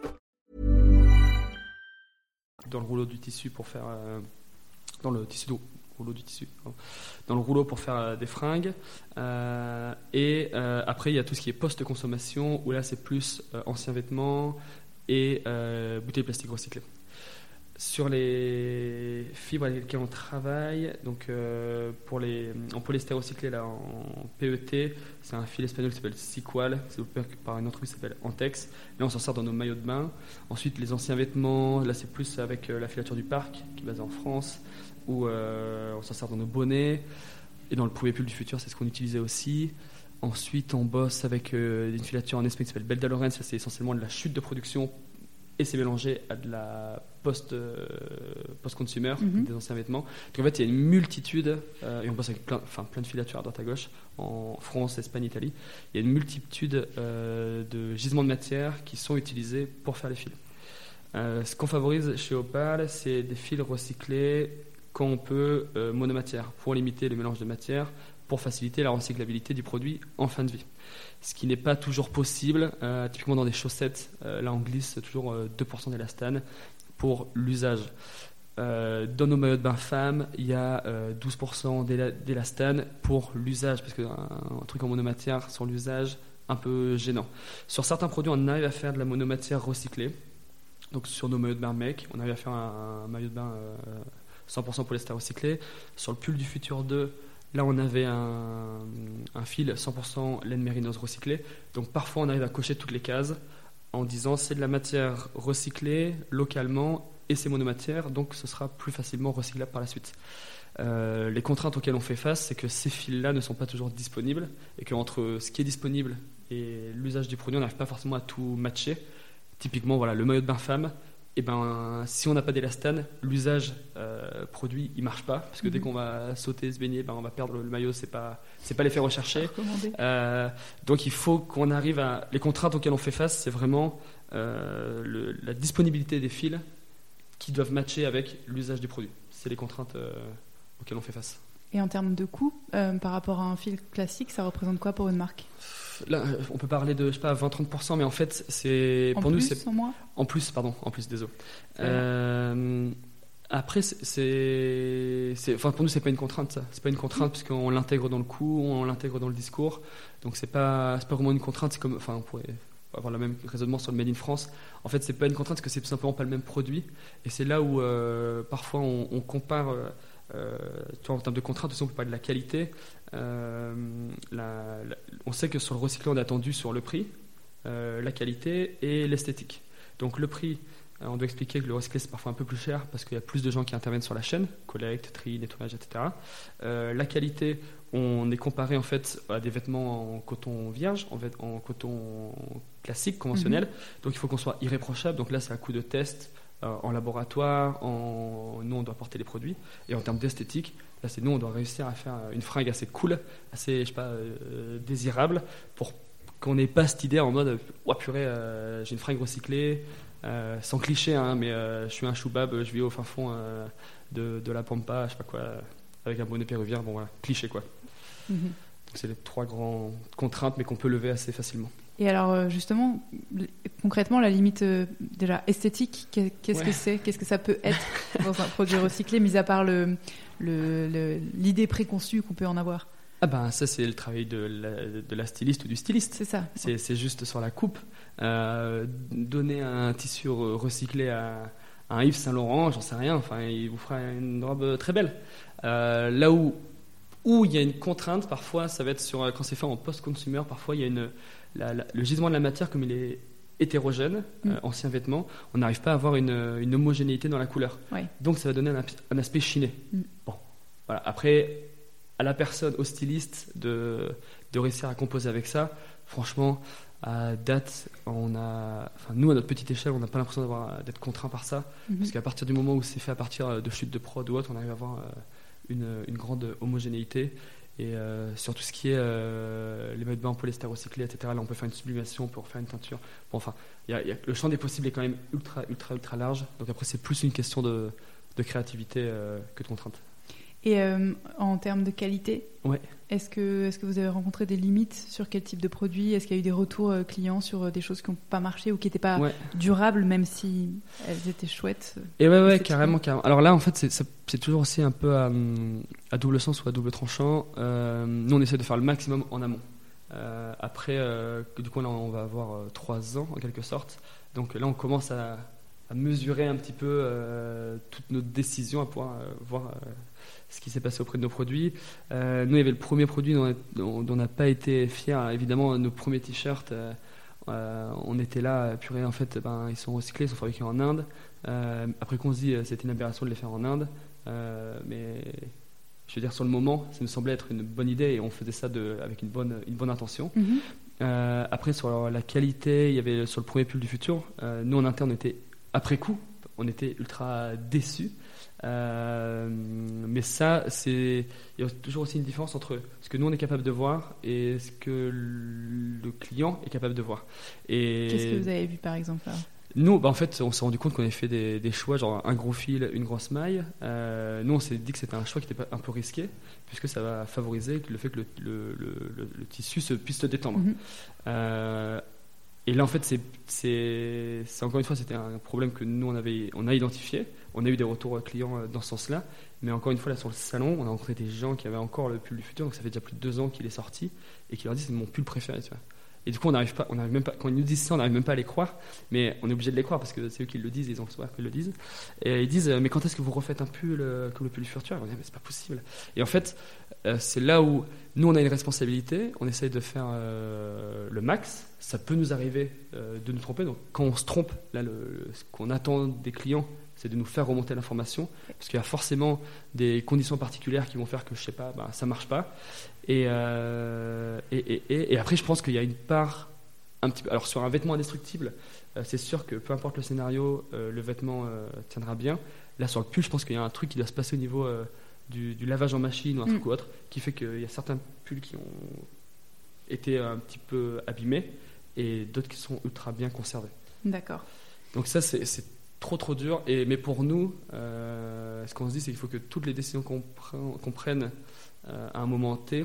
dans le rouleau du tissu pour faire euh, dans le tissu rouleau du tissu dans le rouleau pour faire euh, des fringues euh, et après il y a tout ce qui est post consommation où là c'est plus anciens vêtements et bouteilles plastique recyclées sur les fibres avec lesquelles on travaille, donc euh, pour les, en polyester recyclé, là, en PET, c'est un fil espagnol qui s'appelle Siqual, c'est développé par une entreprise qui s'appelle Antex. Là, on s'en sert dans nos maillots de bain. Ensuite, les anciens vêtements, là, c'est plus avec euh, la filature du parc, qui est basée en France, où euh, on s'en sert dans nos bonnets. Et dans le premier pull du futur, c'est ce qu'on utilisait aussi. Ensuite, on bosse avec une filature en Espagne qui s'appelle Belda Lorenz, c'est essentiellement de la chute de production et c'est mélangé à de la post, euh, post-consumer, mhm. des anciens vêtements. Donc en fait, il y a une multitude, euh, et on bosse avec plein, enfin, plein de filatures à droite à gauche, en France, Espagne, Italie. Il y a une multitude euh, de gisements de matière qui sont utilisés pour faire les fils. ce qu'on favorise chez Opal, c'est des fils recyclés quand on peut monomatière, pour limiter le mélange de matière, pour faciliter la recyclabilité du produit en fin de vie ce qui n'est pas toujours possible. Euh, typiquement dans des chaussettes, euh, là on glisse toujours 2% euh, d'élastane pour l'usage. dans nos maillots de bain femmes, il y a 12% d'élastane pour l'usage, parce qu'un un truc en monomatière sur l'usage, un peu gênant. Sur certains produits, on arrive à faire de la monomatière recyclée. Donc sur nos maillots de bain mec, on arrive à faire un, maillot de bain 100% polyester recyclé. Sur le pull du Futur 2, Là, on avait un, fil 100% laine mérinos recyclé. Donc parfois, on arrive à cocher toutes les cases en disant c'est de la matière recyclée localement et c'est monomatière, donc ce sera plus facilement recyclable par la suite. Euh, les contraintes auxquelles on fait face, c'est que ces fils-là ne sont pas toujours disponibles et qu'entre ce qui est disponible et l'usage du produit, on n'arrive pas forcément à tout matcher. Typiquement, voilà, le maillot de bain femme, eh ben, si on n'a pas d'élastane, l'usage euh, produit il marche pas parce que dès mhm. qu'on va sauter, se baigner, ben, on va perdre le, maillot, c'est pas c'est pas l'effet recherché. Euh, donc il faut qu'on arrive à les contraintes auxquelles on fait face, c'est vraiment euh, la disponibilité des fils qui doivent matcher avec l'usage du produit. C'est les contraintes auxquelles on fait face. Et en termes de coût, par rapport à un fil classique, ça représente quoi pour une marque? Là, on peut parler de, je sais pas, 20-30%, mais en fait, c'est pour nous, c'est en moins. En plus, pardon, en plus, désolé. Euh, après, c'est, enfin, pour nous, c'est pas une contrainte. Ça. C'est pas une contrainte puisqu'on l'intègre dans le coût, on l'intègre dans le discours. Donc, c'est pas, pas vraiment une contrainte. C'est comme, enfin, on pourrait avoir le même raisonnement sur le Made in France. En fait, c'est pas une contrainte parce que c'est tout simplement pas le même produit. Et c'est là où euh, parfois on, compare. Euh, tu vois, en termes de contrainte, aussi, on peut parler de la qualité. Euh, on sait que sur le recyclé, on a attendu sur le prix, euh, la qualité et l'esthétique. Donc le prix, euh, on doit expliquer que le recyclé c'est parfois un peu plus cher parce qu'il y a plus de gens qui interviennent sur la chaîne, collecte, tri, nettoyage, etc. la qualité, on est comparé en fait à des vêtements en coton vierge, en, en coton classique, conventionnel. Mhm. Donc il faut qu'on soit irréprochable. Donc là, c'est un coup de test en laboratoire. En... Nous, on doit porter les produits. Et en termes d'esthétique, Là, c'est nous, on doit réussir à faire une fringue assez cool, assez, je sais pas, euh, désirable, pour qu'on n'ait pas cette idée en mode, oh purée, euh, j'ai une fringue recyclée, Euh, sans cliché, hein, mais je suis un choubab, je vis au fin fond de, de, la Pampa, je sais pas quoi, avec un bonnet péruvien. Bon voilà, cliché quoi. Mhm. C'est les trois grandes contraintes, mais qu'on peut lever assez facilement. Et alors, justement, concrètement, la limite déjà esthétique, qu'est-ce que c'est Qu'est-ce que ça peut être dans un produit recyclé, mis à part l'idée le, préconçue qu'on peut en avoir ah ben ça c'est le travail de la, de la, styliste ou du styliste. C'est ça. C'est juste sur la coupe. Euh, donner un tissu recyclé à, un Yves Saint Laurent, j'en sais rien. Enfin, il vous fera une robe très belle. Euh, là où où il y a une contrainte, parfois, ça va être sur quand c'est fait en post-consumer. Parfois, il y a une le gisement de la matière comme il est hétérogène, mm. euh, ancien vêtement, on n'arrive pas à avoir une, une, homogénéité dans la couleur. Donc ça va donner un, un aspect chiné. Mm. Bon, voilà. Après, à la personne, au styliste, de, de réussir à composer avec ça. Franchement, à date, on a, enfin, nous à notre petite échelle, on n'a pas l'impression d'être contraint par ça, mhm. parce qu'à partir du moment où c'est fait à partir de chutes de prod ou autre, on arrive à avoir euh, une, une grande homogénéité. Et euh, sur tout ce qui est euh, les maillots de bain recyclé, etc., là on peut faire une sublimation pour faire une teinture. Bon, enfin, y le champ des possibles est quand même ultra, ultra, ultra large. Donc après, c'est plus une question de, de créativité que de contrainte. Et euh, en termes de qualité, ouais. est-ce que, est que vous avez rencontré des limites sur quel type de produit? Est-ce qu'il y a eu des retours euh, clients sur euh, des choses qui n'ont pas marché ou qui n'étaient pas durables, même si elles étaient chouettes Et ouais, ouais carrément, carrément. Alors là, en fait, c'est toujours aussi un peu à, à, double sens ou à double tranchant. nous, on essaie de faire le maximum en amont. après, du coup, là, on va avoir trois ans en quelque sorte. Donc là, on commence à, à mesurer un petit peu toutes nos décisions, à pouvoir voir ce qui s'est passé auprès de nos produits. Euh, nous, il y avait le premier produit dont, on n'a pas été fiers. Évidemment, nos premiers t-shirts, euh, euh, on était là, purée, en fait, ben, ils sont recyclés, ils sont fabriqués en Inde. après qu'on se dit, c'était une aberration de les faire en Inde. mais je veux dire, sur le moment, ça nous semblait être une bonne idée et on faisait ça de, avec une bonne, une bonne intention. Mhm. après, sur la qualité, il y avait sur le premier pull du futur, nous en interne, on était après coup, on était ultra déçus. Euh, mais ça, c'est il y a toujours aussi une différence entre ce que nous on est capable de voir et ce que le client est capable de voir. Et qu'est-ce que vous avez vu par exemple Nous, bah, en fait, on s'est rendu compte qu'on avait fait des, choix, genre un gros fil, une grosse maille. Euh, nous, on s'est dit que c'était un choix qui était un peu risqué, puisque ça va favoriser le fait que le, le, tissu se, puisse se détendre. Mhm. Euh, et là, en fait, c'est encore une fois, c'était un problème que nous, on, avait, on a identifié. On a eu des retours clients euh, dans ce sens-là. Mais encore une fois, là, sur le salon, on a rencontré des gens qui avaient encore le pull du futur. Donc, ça fait déjà plus de deux ans qu'il est sorti. Et qui leur disent c'est mon pull préféré. Et du coup, on n'arrive pas, on arrive même pas, quand ils nous disent ça, on n'arrive même pas à les croire. Mais on est obligé de les croire parce que c'est eux qui le disent, ils ont le soir le disent. Et ils disent, euh, mais quand est-ce que vous refaites un pull euh, comme le pull du futur? On dit, mais c'est pas possible. Et en fait, c'est là où nous, on a une responsabilité. On essaye de faire le max. Ça peut nous arriver de nous tromper. Donc, quand on se trompe, là, ce qu'on attend des clients, c'est de nous faire remonter l'information, parce qu'il y a forcément des conditions particulières qui vont faire que, je sais pas, bah, ça marche pas. Euh, et, et, et, après, je pense qu'il y a une part, un petit peu, alors sur un vêtement indestructible, euh, c'est sûr que peu importe le scénario, euh, le vêtement tiendra bien. Là, sur le pull, je pense qu'il y a un truc qui doit se passer au niveau du, lavage en machine ou un truc mm. ou autre, qui fait qu'il y a certains pulls qui ont été un petit peu abîmés et d'autres qui sont ultra bien conservés. D'accord. Donc ça, c'est trop trop dur. Et, mais pour nous, euh, ce qu'on se dit, c'est qu'il faut que toutes les décisions qu'on prenne euh, à un moment T,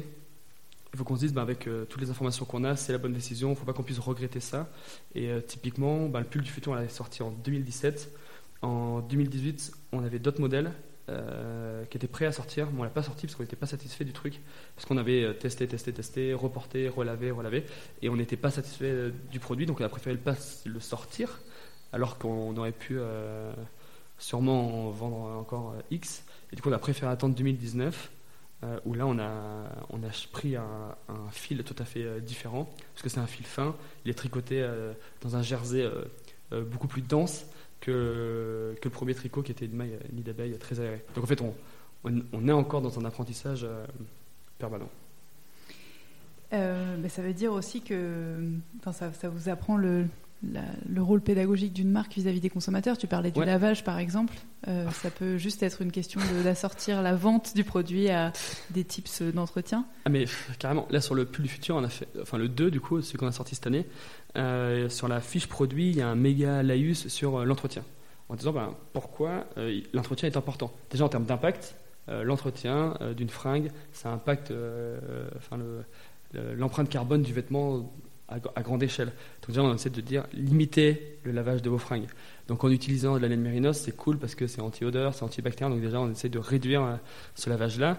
il faut qu'on se dise, bah, avec euh, toutes les informations qu'on a, c'est la bonne décision, il ne faut pas qu'on puisse regretter ça. Et typiquement, bah, le pull du futur, on l'avait sorti en 2017. En 2018, on avait d'autres modèles qui étaient prêts à sortir, mais on l'a pas sorti parce qu'on n'était pas satisfait du truc, parce qu'on avait testé, testé, testé, reporté, relavé, relavé, et on n'était pas satisfait du produit, donc on a préféré le, le sortir alors qu'on aurait pu euh, sûrement en vendre encore euh, X. Et du coup, on a préféré attendre 2019, euh, où là, on a, on a pris un, fil tout à fait différent, parce que c'est un fil fin, il est tricoté dans un jersey beaucoup plus dense que, que le premier tricot qui était une maille nid d'abeille très aérée. Donc en fait, on, on, est encore dans un apprentissage permanent. mais ça veut dire aussi que ça, vous apprend le, la- le rôle pédagogique d'une marque vis-à-vis des consommateurs. Tu parlais du Ouais. lavage, par exemple. Euh, ça peut juste être une question d'assortir la vente du produit à des tips d'entretien. Ah mais carrément, là sur le pull du futur, on a fait, enfin le 2 du coup, celui qu'on a sorti cette année, euh, sur la fiche produit, il y a un méga laïus sur euh, l'entretien. En disant ben, pourquoi l'entretien est important. Déjà en termes d'impact, l'entretien d'une fringue, ça impacte enfin, le- le- l'empreinte carbone du vêtement à, grande échelle. Donc déjà on essaie de dire limiter le lavage de vos fringues. Donc en utilisant de la laine mérinos, c'est cool parce que c'est anti-odeur, c'est antibactérien, donc déjà on essaie de réduire euh, ce lavage-là.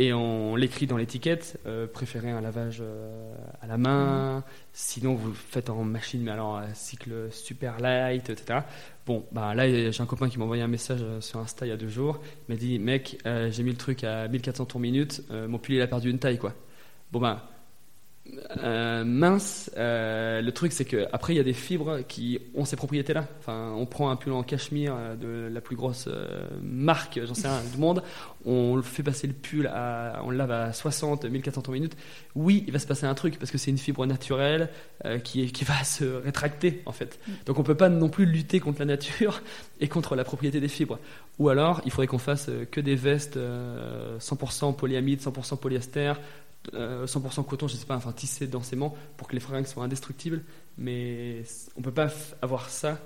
Et on l'écrit dans l'étiquette, euh, préférez un lavage euh, à la main, sinon vous le faites en machine, mais alors cycle super light, etc. Bon, bah là j'ai un copain qui m'a envoyé un message sur Insta il y a deux jours, il m'a dit mec, j'ai mis le truc à 1400 tours minute, mon pull il a perdu une taille quoi. Bon bah euh, mince, euh, le truc c'est que après il y a des fibres qui ont ces propriétés là. Enfin, on prend un pull en cachemire euh, de la plus grosse euh, marque, j'en sais rien, du monde, on le fait passer le pull, à, on le lave à 60, 1400 tours minute. Oui, il va se passer un truc parce que c'est une fibre naturelle qui, est- qui va se rétracter en fait. Donc on peut pas non plus lutter contre la nature et contre la propriété des fibres. Ou alors il faudrait qu'on fasse euh, que des vestes euh, 100% polyamide, 100% polyester, euh, 100% coton, je sais pas, enfin tissé densément pour que les fringues soient indestructibles. Mais on peut pas avoir ça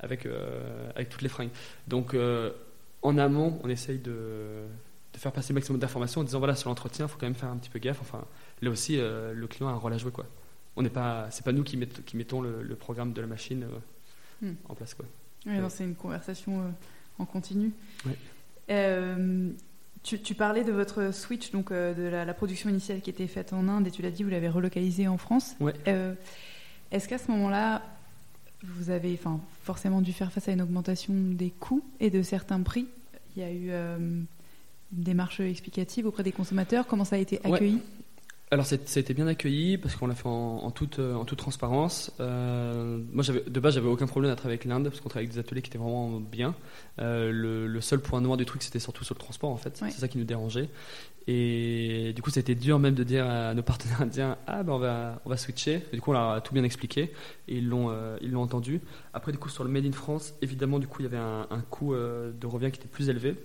avec, euh, avec toutes les fringues. Donc euh, en amont, on essaye de, de faire passer le maximum d'informations en disant voilà, sur l'entretien, il faut quand même faire un petit peu gaffe. Enfin, là aussi, euh, le client a un rôle à jouer. quoi. On n'est pas, c'est pas nous qui, qui mettons le, le programme de la machine euh, Hmm. en place. Quoi. Oui, c'est une conversation euh, en continu. Euh, tu, tu parlais de votre switch, donc euh, de la, la production initiale qui était faite en Inde, et tu l'as dit, vous l'avez relocalisée en France. Ouais. Euh, Est-ce qu'à ce moment-là, vous avez enfin, forcément dû faire face à une augmentation des coûts et de certains prix? Il y a eu euh, une démarche explicative auprès des consommateurs Comment ça a été Ouais. Alors ça a été bien accueilli parce qu'on l'a fait en, en toute, euh, en toute transparence. Euh, moi de base j'avais aucun problème à travailler avec l'Inde parce qu'on travaillait avec des ateliers qui étaient vraiment bien. Euh, le, le seul point noir du truc c'était surtout sur le transport en fait. Ouais. C'est ça qui nous dérangeait. Et du coup ça a été dur même de dire à nos partenaires indiens ah ben on va, on va switcher. Du coup on leur a tout bien expliqué et ils l'ont euh, entendu. Après du coup sur le Made in France évidemment du coup il y avait un, un coût de revient qui était plus élevé.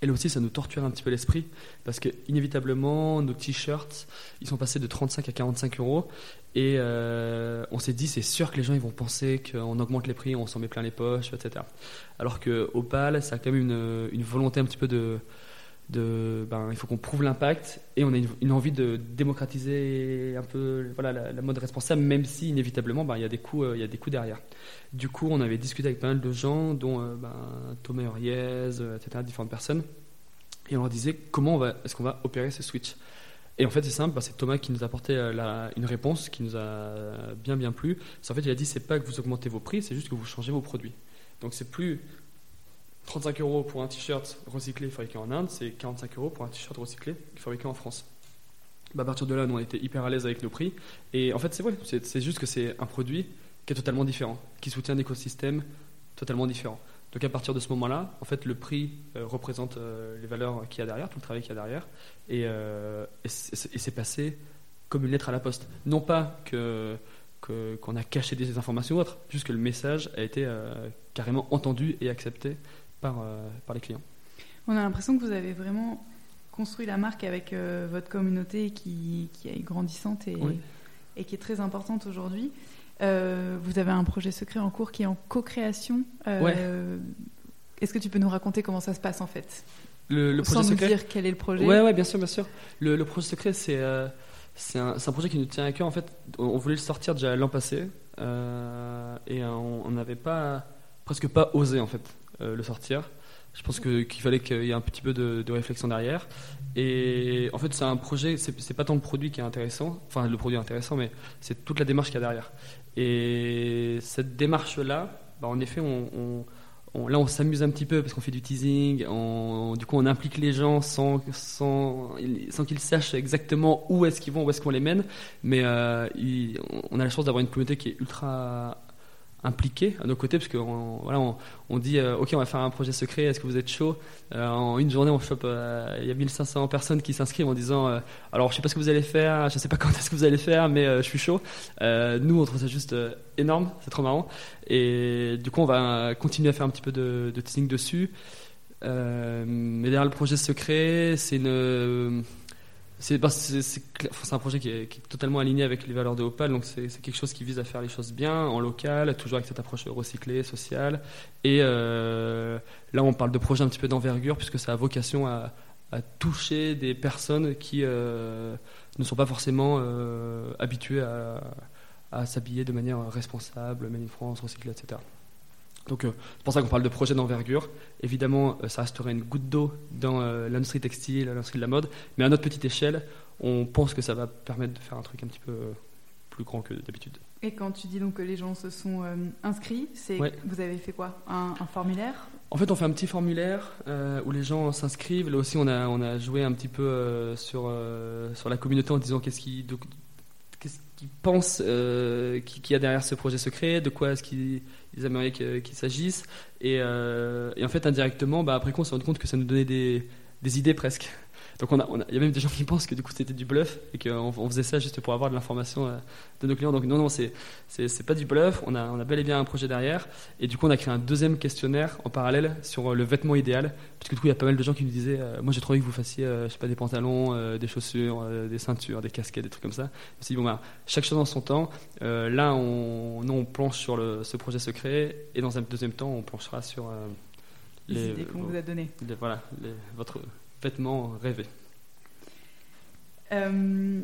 Et là aussi, ça nous torture un petit peu l'esprit parce que inévitablement, nos t-shirts, ils sont passés de 35 à 45 euros. Et euh, on s'est dit, c'est sûr que les gens ils vont penser qu'on augmente les prix, on s'en met plein les poches, etc. Alors que Opal, ça a quand même une, une volonté un petit peu de, ben, il faut qu'on prouve l'impact et on a une, envie de démocratiser un peu la, mode responsable, même si inévitablement ben, il y a des coûts, euh, derrière. Du coup, on avait discuté avec pas mal de gens, dont euh, ben, Thomas Huriez, euh, etc., différentes personnes, et on leur disait comment est-ce qu'on va opérer ce switch. Et en fait, c'est simple, c'est Thomas qui nous a apporté une réponse qui nous a bien bien plu. En fait, il a dit c'est pas que vous augmentez vos prix, c'est juste que vous changez vos produits. Donc c'est plus 35 euros pour un t-shirt recyclé fabriqué en Inde, c'est 45 euros pour un t-shirt recyclé fabriqué en France. Bah, à partir de là, nous, on était hyper à l'aise avec nos prix. Et en fait, c'est vrai, c'est juste que c'est un produit qui est totalement différent, qui soutient un écosystème totalement différent. Donc à partir de ce moment-là, en fait, le prix euh, représente euh, les valeurs qu'il y a derrière, tout le travail qu'il y a derrière, et, euh, c'est passé comme une lettre à la poste. Non pas que qu'on a caché des informations ou autre, juste que le message a été carrément entendu et accepté par, euh, par les clients. On a l'impression que vous avez vraiment construit la marque avec euh, votre communauté qui, qui est grandissante et, Oui. et qui est très importante aujourd'hui. Euh, vous avez un projet secret en cours qui est en co-création. Euh, Est-ce que tu peux nous raconter comment ça se passe en fait? Le, le Sans projet nous secret dire quel est le projet. Ouais, ouais, bien sûr, bien sûr. Le, le projet secret, c'est euh, c'est un, projet qui nous tient à cœur. En fait, on, on voulait le sortir déjà l'an passé et on n'avait pas, presque pas osé en fait le sortir. Je pense qu'il fallait qu'il y ait un petit peu de, réflexion derrière. Et en fait, c'est un projet, c'est pas tant le produit qui est intéressant, enfin le produit est intéressant, mais c'est toute la démarche qu'il y a derrière. Et cette démarche-là, bah, en effet, là on s'amuse un petit peu parce qu'on fait du teasing, du coup on implique les gens sans, sans, sans qu'ils sachent exactement où est-ce qu'ils vont, où est-ce qu'on les mène, mais euh, on a la chance d'avoir une communauté qui est ultra impliqués à nos côtés, parce qu'on voilà, on, on dit euh, ok on va faire un projet secret, est-ce que vous êtes chaud? Euh, En une journée on chope, euh, il y a 1500 personnes qui s'inscrivent en disant alors je sais pas ce que vous allez faire, je sais pas quand est-ce que vous allez faire, mais je suis chaud. Nous on trouve ça juste énorme, c'est trop marrant, et du coup on va continuer à faire un petit peu de, de teasing dessus. Mais derrière le projet secret, c'est une c'est bah, c'est- un projet qui est, totalement aligné avec les valeurs de Opal, donc c'est quelque chose qui vise à faire les choses bien, en local, toujours avec cette approche recyclée, sociale. Et euh, là, on parle de projet un petit peu d'envergure, puisque ça a vocation à, toucher des personnes qui euh, ne sont pas forcément euh, habituées à, à s'habiller de manière responsable, Made in France, recyclée, etc. Donc euh, c'est pour ça qu'on parle de projet d'envergure. Évidemment, euh, ça resterait une goutte d'eau dans euh, l'industrie textile, l'industrie de la mode, mais à notre petite échelle, on pense que ça va permettre de faire un truc un petit peu plus grand que d'habitude. Et quand tu dis donc que les gens se sont inscrits, c'est Ouais. vous avez fait quoi? Un, un formulaire? En fait, on fait un petit formulaire où les gens s'inscrivent. Là aussi, on a, on a joué un petit peu sur, sur la communauté en disant qu'est-ce qu'est-ce qu'ils pensent euh, qu'il y a derrière ce projet secret, de quoi est-ce qu'ils ils aimeraient que- qu'il s'agisse. Et, euh, et en fait, indirectement, bah, après coup, on s'est rendu compte que ça nous donnait des, des idées presque. Donc on a, on il y a même des gens qui pensent que du coup c'était du bluff et qu'on on faisait ça juste pour avoir de l'information euh, de nos clients. Donc non, non, c'est c'est c'est pas du bluff. On a, on a bel et bien un projet derrière. Et du coup, on a créé un deuxième questionnaire en parallèle sur euh, le vêtement idéal. Parce que du coup, il y a pas mal de gens qui nous disaient euh, Moi, j'ai trouvé que vous fassiez, euh, je sais pas, des pantalons, euh, des chaussures, des ceintures, des casquettes, des trucs comme ça. Je me suis dit Bon, bah, chaque chose en son temps. Là, on, nous, on planche sur le, ce projet secret. Et dans un deuxième temps, on planchera sur euh, Les, idées qu'on vous a données. les- voilà, les- votre vêtement rêvé. Euh,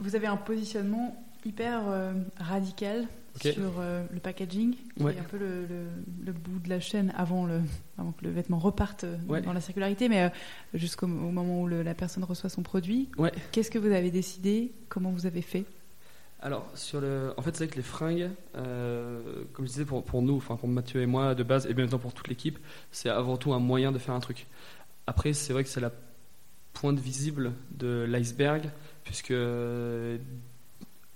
vous avez un positionnement hyper euh, radical sur euh, le packaging, qui Ouais. est un peu le, le- le bout de la chaîne avant, le, avant que le vêtement reparte Ouais. dans la circularité, mais jusqu'au au moment où le- la personne reçoit son produit. Ouais. Qu'est-ce que vous avez décidé? Comment vous avez fait? Alors, sur le... en fait, c'est vrai que les fringues, euh, comme je disais, pour, pour nous, enfin pour Mathieu et moi de base, et bien temps pour toute l'équipe, c'est avant tout un moyen de faire un truc. Après, c'est vrai que c'est la pointe visible de l'iceberg, puisque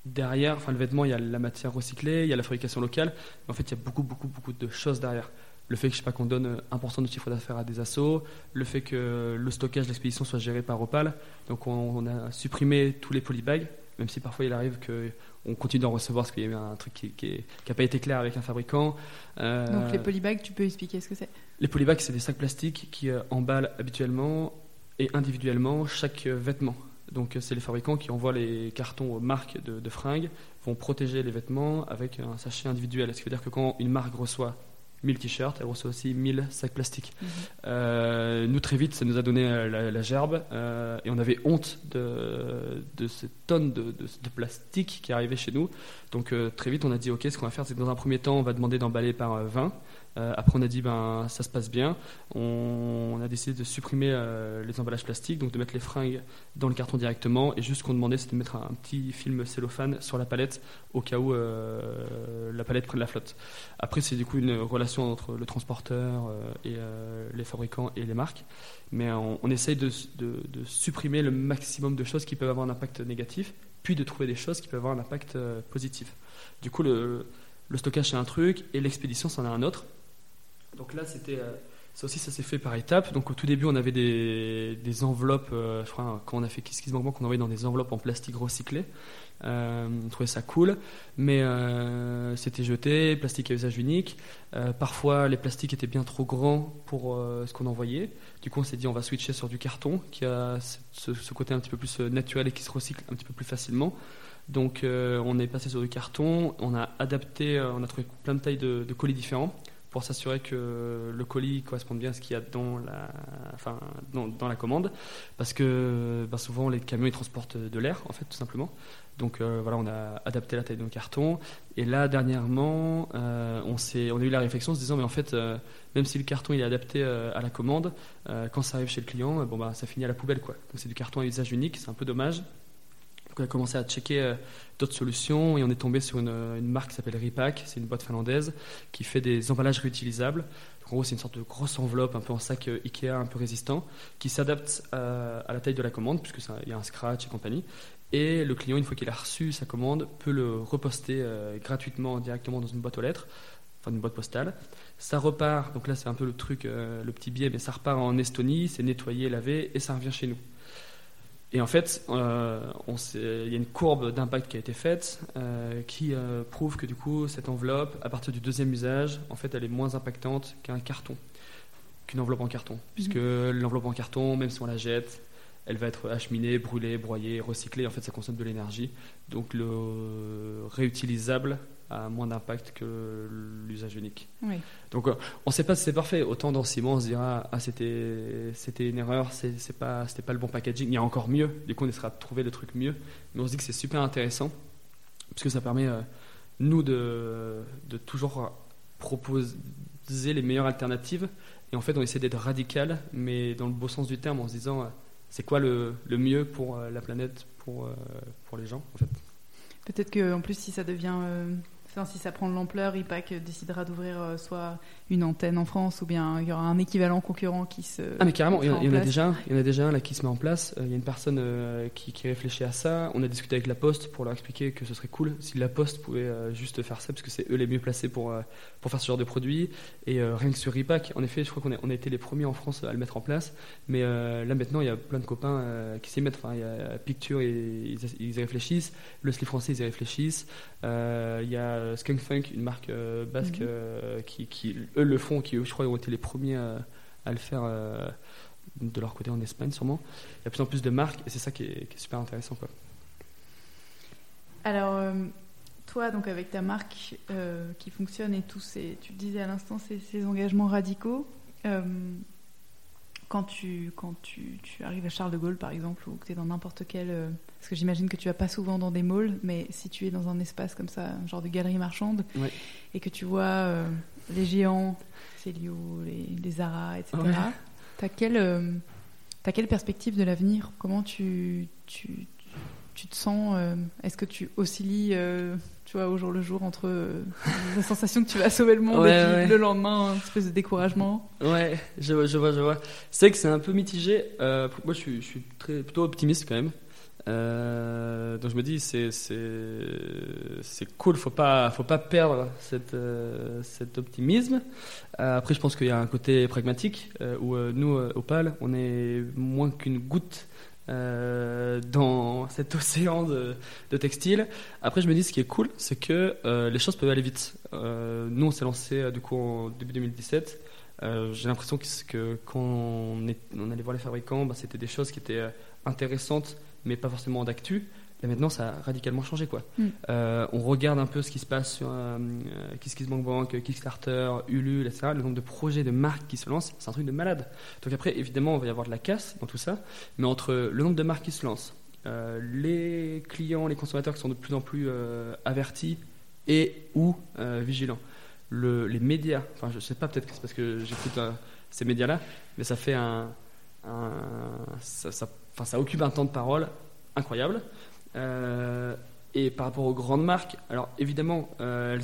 derrière, enfin le vêtement, il y a la matière recyclée, il y a la fabrication locale, mais en fait, il y a beaucoup, beaucoup, beaucoup de choses derrière. Le fait que, je sais pas, qu'on donne 1% de chiffre d'affaires à des assos, le fait que le stockage, l'expédition soit géré par Opal, donc on, on a supprimé tous les polybags, même si parfois il arrive que on continue d'en recevoir parce qu'il y a eu un truc qui n'a pas été clair avec un fabricant. Euh, Donc les polybags, tu peux expliquer ce que c'est? Les polybags, c'est des sacs plastiques qui euh, emballent habituellement et individuellement chaque euh, vêtement. Donc c'est les fabricants qui envoient les cartons aux marques de, de fringues, vont protéger les vêtements avec un sachet individuel. Ce qui veut dire que quand une marque reçoit 1000 t-shirts, elle reçoit aussi 1000 sacs plastiques. Euh, nous, très vite, ça nous a donné euh, la, la gerbe euh, et on avait honte de, de ces tonnes de, de- de plastique qui arrivaient chez nous. Donc, euh, très vite, on a dit Ok, ce qu'on va faire, c'est que dans un premier temps, on va demander d'emballer par euh, 20. Euh, après, on a dit ben, Ça se passe bien. On, a décidé de supprimer euh, les emballages plastiques, donc de mettre les fringues dans le carton directement. Et juste ce qu'on demandait, c'était de mettre un, petit film cellophane sur la palette au cas où euh, la palette prenne la flotte. Après, c'est du coup une relation entre le transporteur et les fabricants et les marques. Mais on, essaye de, supprimer le maximum de choses qui peuvent avoir un impact négatif, puis de trouver des choses qui peuvent avoir un impact positif. Du coup, le, le stockage, c'est un truc, et l'expédition, c'en a un autre. Donc là, c'était. euh, ça aussi, ça s'est fait par étapes. Donc au tout début, on avait des, enveloppes, euh, je quand on a fait Kiss Kiss Bank Bank, on envoyait dans des enveloppes en plastique recyclé. Euh, on trouvait ça cool, mais euh, c'était jeté, plastique à usage unique. Parfois, les plastiques étaient bien trop grands pour ce qu'on envoyait. Du coup, on s'est dit, on va switcher sur du carton, qui a ce, côté un petit peu plus naturel et qui se recycle un petit peu plus facilement. Donc, on est passé sur du carton, on a adapté, on a trouvé plein de tailles de colis différents pour s'assurer que le colis corresponde bien à ce qu'il y a dans la, enfin, dans, la commande, parce que bah, souvent les camions ils transportent de l'air en fait tout simplement. Donc euh, voilà, on a adapté la taille de nos cartons. Et là dernièrement, euh, on, on a eu la réflexion en se disant mais en fait euh, même si le carton il est adapté euh, à la commande, quand ça arrive chez le client, bon bah ça finit à la poubelle quoi. Donc c'est du carton à usage unique, c'est un peu dommage. Donc on a commencé à checker euh, d'autres solutions et on est tombé sur une, une marque qui s'appelle Repack, c'est une boîte finlandaise qui fait des emballages réutilisables. En gros, c'est une sorte de grosse enveloppe un peu en sac euh, Ikea, un peu résistant, qui s'adapte euh, à la taille de la commande puisque ça- il y a un scratch et compagnie. Et le client, une fois qu'il a reçu sa commande, peut le reposter euh, gratuitement directement dans une boîte aux lettres, enfin une boîte postale. Ça repart, donc là c'est un peu le truc, euh, le petit biais, mais ça repart en Estonie, c'est nettoyé, lavé, et ça revient chez nous. Et en fait, euh, on il y a une courbe d'impact qui a été faite euh, qui euh, prouve que du coup, cette enveloppe, à partir du deuxième usage, en fait, elle est moins impactante qu'un carton, qu'une enveloppe en carton. Puisque l'enveloppe en carton, même si on la jette, elle va être acheminée, brûlée, broyée, recyclée. En fait, ça consomme de l'énergie. Donc, le réutilisable a moins d'impact que l'usage unique. Oui. Donc euh, on ne sait pas si c'est parfait. Autant dans six mois on se dira ah c'était c'était une erreur, c'est pas c'était pas le bon packaging. Il y a encore mieux. Du coup on essaiera de trouver le truc mieux. Mais on se dit que c'est super intéressant parce que ça permet euh, nous de de toujours proposer les meilleures alternatives. Et en fait on essaie d'être radical, mais dans le beau sens du terme, en se disant euh, c'est quoi le, le mieux pour euh, la planète, pour pour les gens en fait. Peut-être que en plus, si ça devient, enfin, si ça prend de l'ampleur, IPAC décidera d'ouvrir euh, soit une antenne en France, ou bien il y aura un équivalent concurrent qui se. Ah mais carrément, il y, en- mettra il y en a déjà un, il y en a déjà un là qui se met en place. Euh, Il y a une personne euh, qui, qui réfléchit à ça. On a discuté avec la Poste pour leur expliquer que ce serait cool si la Poste pouvait juste faire ça, parce que c'est eux les mieux placés pour, pour faire ce genre de produit. Et rien que sur Repack, en effet, je crois qu'on a, on a été les premiers en France à le mettre en place. Mais là maintenant, il y a plein de copains qui s'y mettent. Enfin, il y a Picture, et, ils, ils y réfléchissent. Le Slip français, ils y réfléchissent. Il y a Skunk Funk, une marque euh, basque, Mhm. euh, qui, qui, eux le font, qui eux, je crois, ont été les premiers à, à le faire euh, de leur côté en Espagne, sûrement. Il y a de plus en plus de marques et c'est ça qui est, qui est super intéressant. Quoi. Alors, euh, toi, donc avec ta marque euh, qui fonctionne et tous ces, tu le disais à l'instant, ces, ces engagements radicaux, euh, quand, tu, quand tu, tu arrives à Charles de Gaulle, par exemple, ou que tu es dans n'importe quel... euh, parce que j'imagine que tu vas pas souvent dans des malls, mais si tu es dans un espace comme ça, un genre de galerie marchande, Ouais. et que tu vois euh, les géants, Célio, les, les Zara, etc., Ouais. t'as quelle, euh, quelle perspective de l'avenir? Comment tu, tu, tu te sens euh, Est-ce que tu oscilles, euh, tu vois, au jour le jour entre euh, la sensation que tu vas sauver le monde Ouais, et puis ouais. le lendemain, une espèce de découragement? Ouais, je vois, je vois, je vois. C'est que c'est un peu mitigé. Moi, je suis, je suis très, plutôt optimiste quand même. Donc je me dis, c'est, cool, faut pas, faut pas perdre cette, cet optimisme. Après, je pense qu'il y a un côté pragmatique où nous, euh, Opal, on est moins qu'une goutte euh, dans cet océan de, de textile. Après, je me dis, ce qui est cool, c'est que euh, les choses peuvent aller vite. Euh, nous, on s'est lancé du coup en début 2017. Euh, J'ai l'impression que, quand on, allait voir les fabricants, bah, c'était des choses qui étaient intéressantes, mais pas forcément d'actu. Là maintenant, ça a radicalement changé. Quoi. Mm. Euh, on regarde un peu ce qui se passe sur euh, KissKissBankBank, Kickstarter, Ulule, etc. Le nombre de projets, de marques qui se lancent, c'est un truc de malade. Donc après, évidemment, on va y avoir de la casse dans tout ça, mais entre le nombre de marques qui se lancent, euh, les clients, les consommateurs qui sont de plus en plus euh, avertis et ou vigilants, le- les médias, enfin je sais pas, peut-être que c'est parce que j'écoute ces médias-là, mais ça fait un, un- ça, ça- enfin, ça occupe un temps de parole incroyable. Euh, et par rapport aux grandes marques, alors évidemment, euh,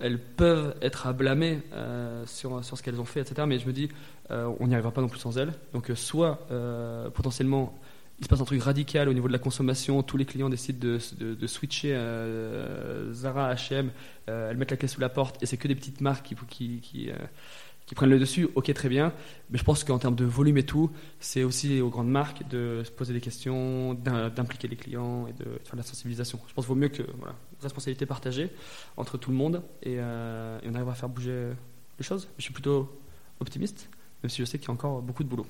elles, peuvent être à blâmer euh, sur, sur ce qu'elles ont fait, etc. Mais je me dis, on n'y arrivera pas non plus sans elles. Donc, soit potentiellement, il se passe un truc radical au niveau de la consommation, tous les clients décident de, de- switcher Zara, H&M, elles mettent la clé sous la porte et c'est que des petites marques qui, qui, qui prennent le dessus. Ok, très bien. Mais je pense qu'en termes de volume et tout, c'est aussi aux grandes marques de se poser des questions, d'im- d'impliquer les clients et de faire de la sensibilisation. Je pense qu'il vaut mieux que voilà, responsabilité partagée entre tout le monde et, euh, et on arrive à faire bouger les choses. Je suis plutôt optimiste, même si je sais qu'il y a encore beaucoup de boulot.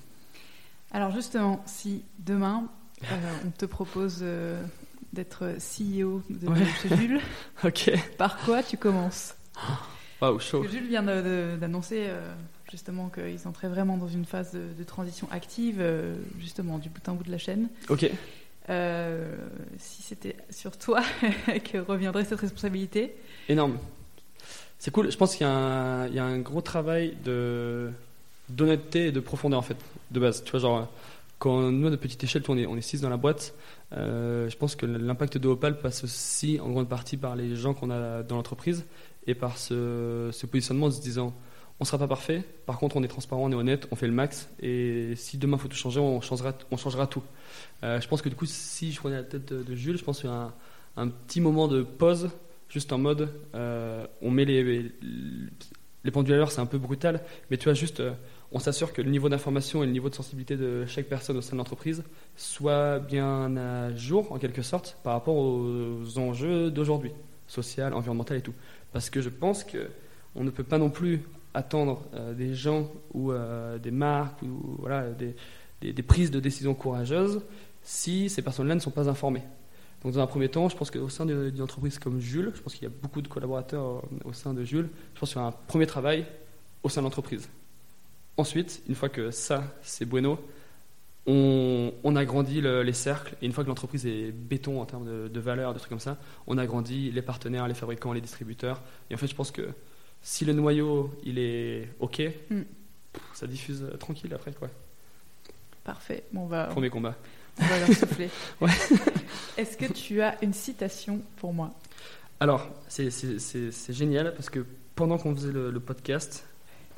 Alors justement, si demain, euh, on te propose euh, d'être CEO de Ouais. Ok. par quoi tu commences? Waouh, chaud. Jules vient d'annoncer euh, justement qu'ils entraient vraiment dans une phase de, de transition active, euh, justement du bout en bout de la chaîne. Ok. Euh, si c'était sur toi que reviendrait cette responsabilité Énorme. C'est cool. Je pense qu'il y, a un- il y a un gros travail de d'honnêteté et de profondeur en fait, de base. Tu vois, genre quand nous à notre petite échelle, on est on est six dans la boîte. euh, je pense que l'impact de Opal passe aussi en grande partie par les gens qu'on a dans l'entreprise et par ce, positionnement en se disant On sera pas parfait. Par contre, on est transparent, on est honnête, on fait le max. Et si demain il faut tout changer, on changera, tout. Euh, je pense que du coup, si je prenais la tête de, Jules, je pense qu'il y a un, petit moment de pause, juste en mode, euh, on met les, les, pendules à l'heure, c'est un peu brutal, mais tu vois, juste, euh, on s'assure que le niveau d'information et le niveau de sensibilité de chaque personne au sein de l'entreprise soit bien à jour, en quelque sorte, par rapport aux enjeux d'aujourd'hui, social, environnemental et tout. Parce que je pense que on ne peut pas non plus attendre euh, des gens ou euh, des marques ou voilà, des, des, prises de décision courageuses si ces personnes-là ne sont pas informées. Donc dans un premier temps, je pense qu'au sein d'une entreprise comme Jules, je pense qu'il y a beaucoup de collaborateurs euh, au sein de Jules, je pense qu'il y a un premier travail au sein de l'entreprise. Ensuite, une fois que ça, c'est bueno, on, on agrandit les cercles, et une fois que l'entreprise est béton en termes de, de valeur, de trucs comme ça, on agrandit les partenaires, les fabricants, les distributeurs. Et en fait, je pense que si le noyau il est ok, hmm. ça diffuse tranquille après quoi. Parfait. Bon, on va, Premier combat. On va leur souffler. Est-ce que tu as une citation pour moi? Alors, c'est génial parce que pendant qu'on faisait le, podcast,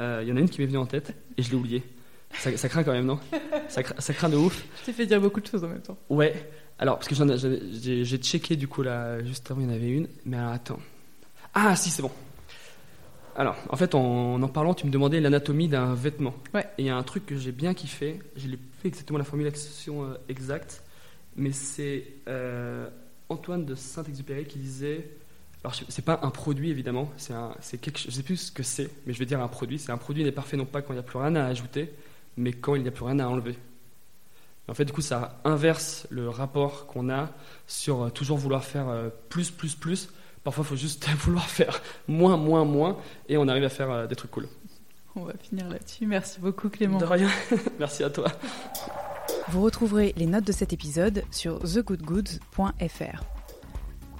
euh, il y en a une qui m'est venue en tête et je l'ai oubliée. Ça, ça, craint quand même, non? Ça, ça, craint de ouf. Je t'ai fait dire beaucoup de choses en même temps. Ouais. Alors, parce que j'ai checké du coup là, juste avant, il y en avait une. Mais alors, attends. Ah, si, c'est bon. Alors, en fait, en en parlant, tu me demandais l'anatomie d'un vêtement. Ouais. Et il y a un truc que j'ai bien kiffé, je l'ai fait exactement la formulation euh, exacte, mais c'est euh, Antoine de Saint-Exupéry qui disait. Alors, c'est pas un produit évidemment, c'est quelque je sais plus ce que c'est, mais je vais dire un produit. C'est un produit n'est parfait non pas quand il n'y a plus rien à ajouter, mais quand il n'y a plus rien à enlever. en fait, du coup, ça inverse le rapport qu'on a sur euh, toujours vouloir faire plus, plus, plus Parfois, il faut juste vouloir faire moins, moins, moins, et on arrive à faire euh, des trucs cool. On va finir là-dessus. Merci beaucoup, Clément. De rien. Merci à toi. Vous retrouverez les notes de cet épisode sur thegoodgoods.fr.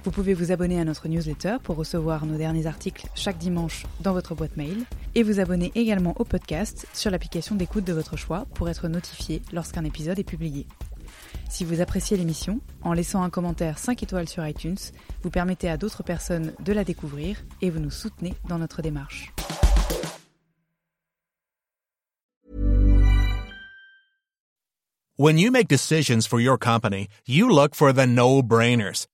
Vous pouvez vous abonner à notre newsletter pour recevoir nos derniers articles chaque dimanche dans votre boîte mail et vous abonner également au podcast sur l'application d'écoute de votre choix pour être notifié lorsqu'un épisode est publié. Si vous appréciez l'émission, en laissant un commentaire 5 étoiles sur iTunes, vous permettez à d'autres personnes de la découvrir et vous nous soutenez dans notre démarche. When you make decisions for your company, you look for the no-brainers.